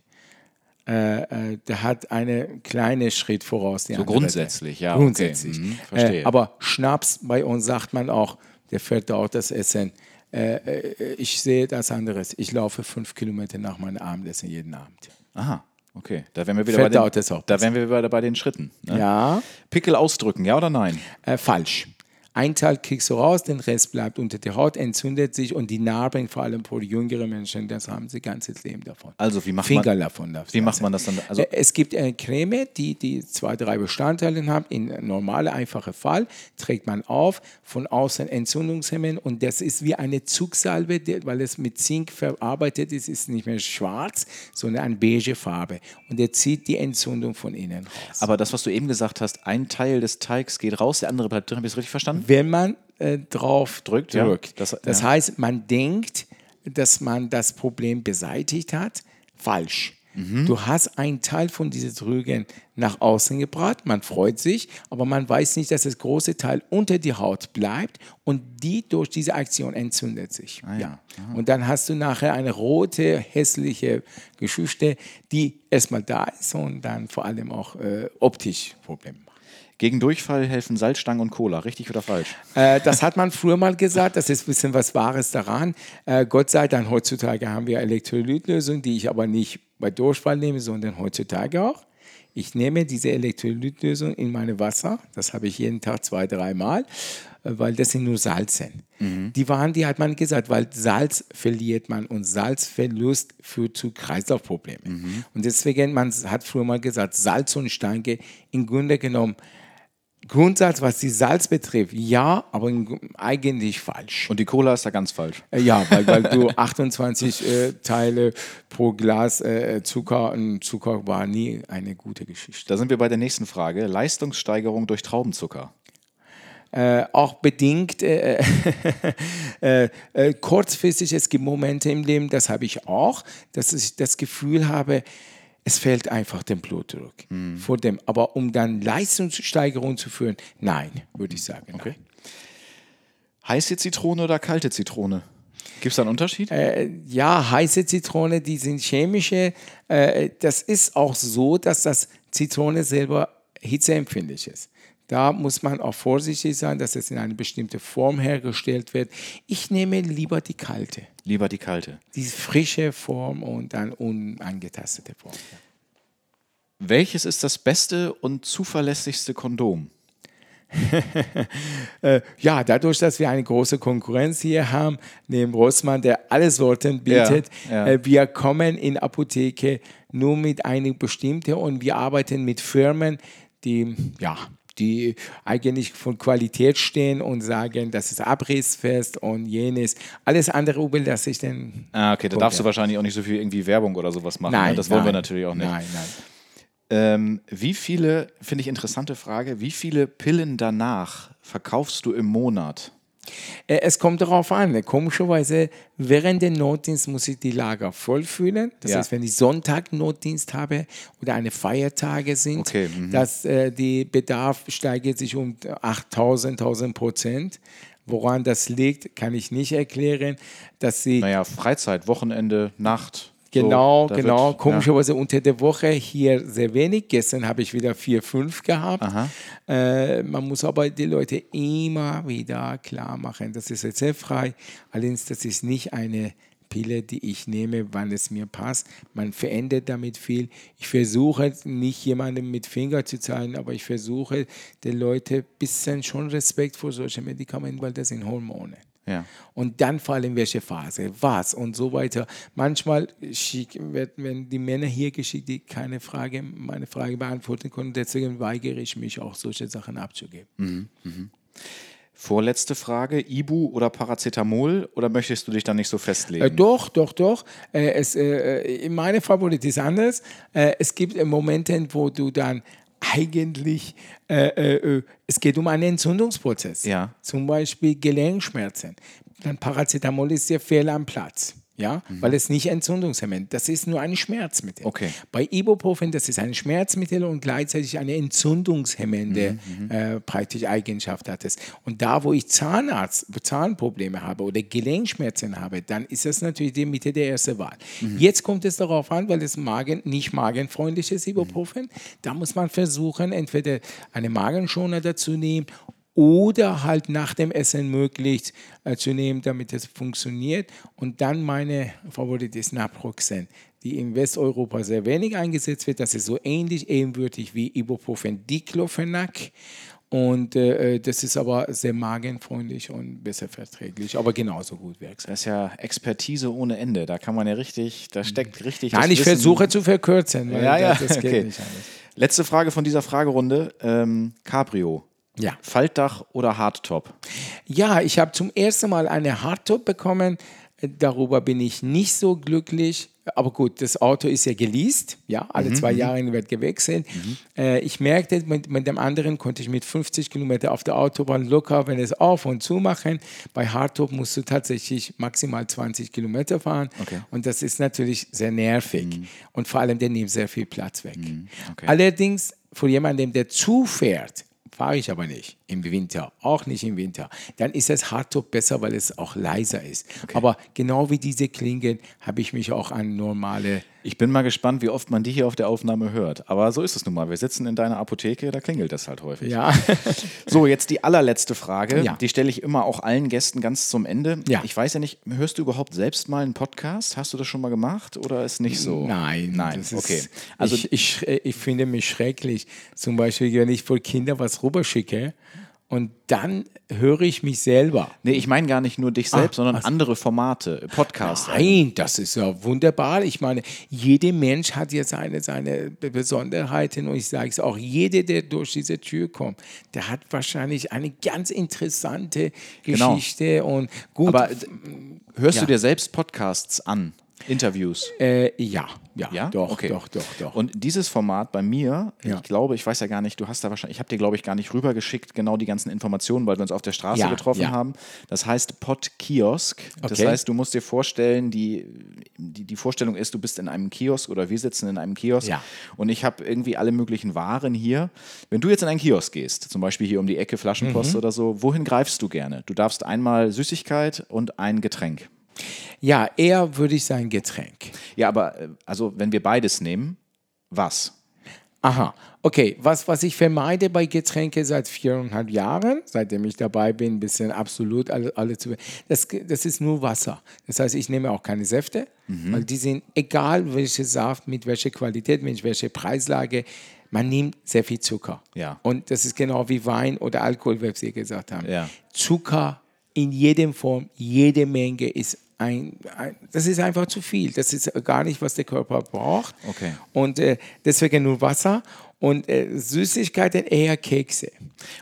äh, äh, der hat einen kleinen Schritt voraus. So andere grundsätzlich, ja, okay. Grundsätzlich. Mhm, verstehe. Äh, aber Schnaps, bei uns sagt man auch, der verdaut das Essen. Äh, äh, ich sehe das anderes. Ich laufe fünf Kilometer nach meinem Abendessen jeden Abend. Aha, okay. Da wären wir wieder, bei den, da wären wir wieder bei den Schritten. Ne? Ja, Pickel ausdrücken, ja oder nein? äh, falsch. Ein Teil kriegst du raus, den Rest bleibt unter der Haut, entzündet sich und die Narben, vor allem für jüngere Menschen, das haben sie ganzes Leben davon. Also wie macht Finger man, davon. wie macht man das dann? Also Äh, Es gibt eine Creme, die, die zwei, drei Bestandteile hat. In normaler, einfacher Fall trägt man auf, von außen Entzündungshemmen und das ist wie eine Zugsalbe, weil es mit Zink verarbeitet ist, ist nicht mehr schwarz, sondern eine beige Farbe. Und der zieht die Entzündung von innen raus. aber das, was du eben gesagt hast, ein Teil des Teigs geht raus, der andere bleibt drin. Habe ich das richtig verstanden? Wenn man äh, drauf Drückt, ja. drückt. Das- Das, ja. heißt, man denkt, dass man das Problem beseitigt hat. Falsch. Mhm. Du hast einen Teil von diesen Drügen nach außen gebracht, man freut sich, aber man weiß nicht, dass das große Teil unter die Haut bleibt und die durch diese Aktion entzündet sich. Ah ja. Und dann hast du nachher eine rote, hässliche Geschichte, die erstmal da ist und dann vor allem auch äh, optisch Probleme. Gegen Durchfall helfen Salzstangen und Cola, richtig oder falsch? Äh, das hat man früher mal gesagt, das ist ein bisschen was Wahres daran. Äh, Gott sei Dank, heutzutage haben wir Elektrolytlösungen, die ich aber nicht bei Durchfall nehme, sondern heutzutage auch. Ich nehme diese Elektrolytlösung in meine Wasser, das habe ich jeden Tag zwei, dreimal, äh, weil das sind nur Salzen. Die waren, die hat man gesagt, weil Salz verliert man und Salzverlust führt zu Kreislaufproblemen. Und deswegen, man hat früher mal gesagt, Salz und Steine im Grunde genommen Grundsatz, was die Salz betrifft, ja, aber eigentlich falsch. Und die Cola ist da ganz falsch. Äh, ja, weil, weil du 28 äh, Teile pro Glas äh, Zucker und Zucker war nie eine gute Geschichte. Da sind wir bei der nächsten Frage. Leistungssteigerung durch Traubenzucker. Äh, auch bedingt äh, äh, äh, kurzfristig, es gibt Momente im Leben, das habe ich auch, dass ich das Gefühl habe, es fällt einfach den Blutdruck mhm. vor dem. Aber um dann Leistungssteigerung zu führen, nein, würde ich sagen. Okay. Heiße Zitrone oder kalte Zitrone? Gibt es da einen Unterschied? Äh, ja, heiße Zitrone, die sind chemische. Äh, das ist auch so, dass das Zitrone selber hitzeempfindlich ist. Da muss man auch vorsichtig sein, dass es in eine bestimmte Form hergestellt wird. Ich nehme lieber die kalte. Lieber die kalte. Die frische Form und dann unangetastete Form. Welches ist das beste und zuverlässigste Kondom? Äh, ja, dadurch, dass wir eine große Konkurrenz hier haben, neben Rossmann, der alle Sorten bietet, ja, ja. Äh, wir kommen in Apotheke nur mit einigen bestimmten und wir arbeiten mit Firmen, die ja die eigentlich von Qualität stehen und sagen, das ist abrissfest und jenes. Alles andere überlasse ich dann. Ah, okay, da darfst du wahrscheinlich auch nicht so viel irgendwie Werbung oder sowas machen. Ne? Nein, das wollen nein, wir natürlich auch nicht. Nein, nein. Ähm, wie viele, finde ich interessante Frage, wie viele Pillen danach verkaufst du im Monat? Äh, es kommt darauf an. Komischerweise, während der Notdienst muss ich die Lager vollfüllen. Das ja. heißt, wenn ich Sonntag Notdienst habe oder eine Feiertage sind, okay, mhm. dass äh, die Bedarf steigert sich um 8000, 1000 Prozent. Woran das liegt, kann ich nicht erklären. Dass sie naja, Freizeit, Wochenende, Nacht. Genau, so, genau. Wird, Komischerweise ja. unter der Woche hier sehr wenig. Gestern habe ich wieder vier, fünf gehabt. Äh, man muss aber die Leute immer wieder klar machen, das ist rezeptfrei. Allerdings, das ist nicht eine Pille, die ich nehme, wann es mir passt. Man verändert damit viel. Ich versuche nicht jemandem mit Finger zu zeigen, aber ich versuche den Leuten ein bisschen schon Respekt vor solchen Medikamenten, weil das sind Hormone. Ja. Und dann vor allem welche Phase, was und so weiter. Manchmal werden die Männer hier geschickt, die keine Frage, meine Frage beantworten können. Deswegen weigere ich mich auch, solche Sachen abzugeben. Mhm. Mhm. Vorletzte Frage: Ibu oder Paracetamol oder möchtest du dich da nicht so festlegen? Äh, doch, doch, doch. Äh, es, äh, meine Favorit ist anders. Äh, es gibt Momente, wo du dann eigentlich, äh, äh, äh, es geht um einen Entzündungsprozess. Ja. Zum Beispiel Gelenkschmerzen. Dann Paracetamol ist sehr fehl am Platz ja, mhm. weil es nicht entzündungshemmend, das ist nur ein Schmerzmittel. Okay. Bei Ibuprofen, das ist ein Schmerzmittel und gleichzeitig eine entzündungshemmende mhm. mhm. äh, praktisch Eigenschaft hat es. Und da, wo ich Zahnarzt, Zahnprobleme habe oder Gelenkschmerzen habe, dann ist das natürlich die Mitte der erste Wahl. Mhm. Jetzt kommt es darauf an, weil es Magen, nicht magenfreundlich ist, Ibuprofen, mhm. da muss man versuchen, entweder eine Magenschoner dazu nehmen oder halt nach dem Essen möglichst äh, zu nehmen, damit es funktioniert. Und dann meine Favorit ist Naproxen, die in Westeuropa sehr wenig eingesetzt wird. Das ist so ähnlich ebenwürdig wie Ibuprofen Diclofenac. Und äh, äh, das ist aber sehr magenfreundlich und besser verträglich, aber genauso gut wirksam. Das ist ja Expertise ohne Ende. Da kann man ja richtig, da steckt richtig. Nein, ich Wissen. versuche zu verkürzen. ja, ja, das, das okay. Letzte Frage von dieser Fragerunde. Ähm, Cabrio. Ja. Faltdach oder Hardtop? Ja, ich habe zum ersten Mal eine Hardtop bekommen. Darüber bin ich nicht so glücklich. Aber gut, das Auto ist ja geleast, ja, alle mhm, zwei mhm. Jahre wird gewechselt. Mhm. Äh, ich merkte, mit, mit, dem anderen konnte ich mit 50 Kilometer auf der Autobahn locker, wenn es auf und zu machen. Bei Hardtop musst du tatsächlich maximal 20 Kilometer fahren. Okay. Und das ist natürlich sehr nervig. Mhm. Und vor allem, der nimmt sehr viel Platz weg. Mhm, okay. Allerdings, für jemanden, der zufährt, fahre ich aber nicht im Winter, auch nicht im Winter. Dann ist das Hardtop besser, weil es auch leiser ist. Okay. Aber genau wie diese Klingen habe ich mich auch an normale ich bin mal gespannt, wie oft man die hier auf der Aufnahme hört. Aber so ist es nun mal. Wir sitzen in deiner Apotheke, da klingelt das halt häufig. Ja. so, jetzt die allerletzte Frage. Ja. Die stelle ich immer auch allen Gästen ganz zum Ende. Ja. Ich weiß ja nicht, hörst du überhaupt selbst mal einen Podcast? Hast du das schon mal gemacht oder ist nicht so? Nein. Nein, okay. Also ich, ich, ich finde mich schrecklich. Zum Beispiel, wenn ich vor Kindern was rüberschicke und dann höre ich mich selber. Nee, ich meine gar nicht nur dich selbst, ah, sondern also, andere Formate, Podcasts. Nein, das ist ja wunderbar. Ich meine, jeder Mensch hat ja seine, seine Besonderheiten und ich sage es auch, jeder, der durch diese Tür kommt, der hat wahrscheinlich eine ganz interessante genau. Geschichte genau. und gut. Aber hörst ja. du dir selbst Podcasts an? Interviews? Äh, ja, ja, ja, doch, okay. doch, doch, doch. Und dieses Format bei mir, ja. ich glaube, ich weiß ja gar nicht, du hast da wahrscheinlich, ich habe dir, glaube ich, gar nicht rübergeschickt, genau die ganzen Informationen, weil wir uns auf der Straße ja, getroffen haben. Das heißt Pod-Kiosk. Das heißt, du musst dir vorstellen, die, die, die, Vorstellung ist, du bist in einem Kiosk oder wir sitzen in einem Kiosk und ich habe irgendwie alle möglichen Waren hier. Wenn du jetzt in einen Kiosk gehst, zum Beispiel hier um die Ecke Flaschenpost mhm. oder so, wohin greifst du gerne? Du darfst einmal Süßigkeit und ein Getränk. Ja, eher würde ich sagen Getränk. Ja, aber äh, also wenn wir beides nehmen, was? Aha, okay. Was, was ich vermeide bei Getränke seit viereinhalb Jahren, seitdem ich dabei bin, ein bisschen absolut alle, alle zu. Das, das ist nur Wasser. Das heißt, ich nehme auch keine Säfte, mhm. weil die sind, egal welche Saft, mit welcher Qualität, mit welcher Preislage, man nimmt sehr viel Zucker. Ja. Und das ist genau wie Wein oder Alkohol, wie Sie gesagt haben. Ja. Zucker in jedem Form, jede Menge ist ein, ein, das ist einfach zu viel. Das ist gar nicht, was der Körper braucht. Okay. Und äh, deswegen nur Wasser und äh, Süßigkeiten eher Kekse.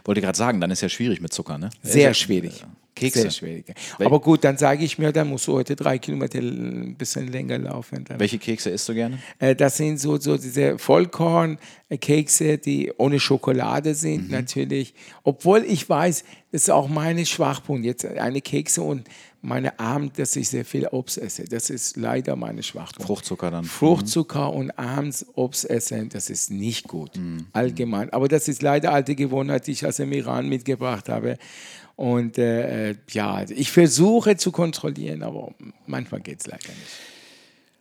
Wollte gerade sagen, dann ist ja schwierig mit Zucker, ne? Sehr schwierig. Kekse. Sehr schwierig. Aber gut, dann sage ich mir, dann musst du heute drei Kilometer ein bisschen länger laufen. Dann. Welche Kekse isst du gerne? Äh, das sind so, so diese Vollkorn-Kekse, die ohne Schokolade sind mhm. natürlich. Obwohl ich weiß, das ist auch meine Schwachpunkt. Jetzt eine Kekse und meine Abend, dass ich sehr viel Obst esse. Das ist leider meine Schwachpunkt. Fruchtzucker dann. Fruchtzucker mhm. und abends Obst essen, das ist nicht gut. Mhm. Allgemein. Aber das ist leider alte Gewohnheit, die ich aus dem Iran mitgebracht habe. Und äh, ja, ich versuche zu kontrollieren, aber manchmal geht es leider nicht.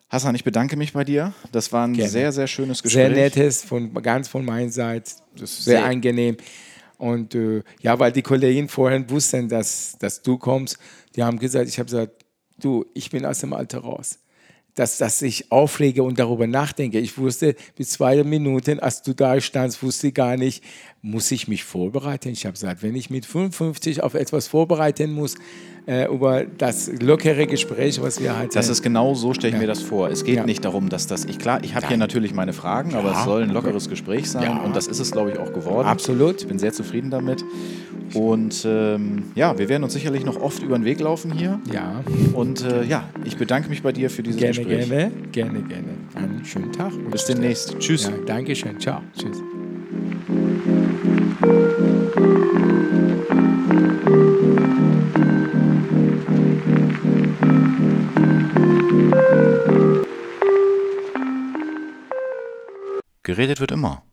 Hassan, ich bedanke mich bei dir. Das war ein Gerne. sehr, sehr schönes Gespräch. Sehr nettes, von, ganz von meiner Seite. Das ist sehr, sehr angenehm. Und äh, ja, weil die Kollegen vorhin wussten, dass, dass du kommst, die haben gesagt, ich habe gesagt, du, ich bin aus dem Alter raus. Dass, dass ich aufrege und darüber nachdenke. Ich wusste bis zwei Minuten, als du da standst, wusste ich gar nicht, muss ich mich vorbereiten? Ich habe gesagt, wenn ich mit 55 auf etwas vorbereiten muss, äh, über das lockere Gespräch, was wir hatten. Das ist genau so, stelle ich ja. mir das vor. Es geht ja. nicht darum, dass das, ich klar, ich habe hier natürlich meine Fragen, aber es soll ein lockeres Gespräch sein und das ist es, glaube ich, auch geworden. Absolut. Ich bin sehr zufrieden damit. Und ähm, ja, wir werden uns sicherlich noch oft über den Weg laufen hier. Ja. Und äh, ja, ich bedanke mich bei dir für dieses gerne, Gespräch. Gerne, gerne, gerne. Einen schönen Tag. Bis demnächst. Tschüss. Ja, Dankeschön. Ciao. Tschüss. Geredet wird immer.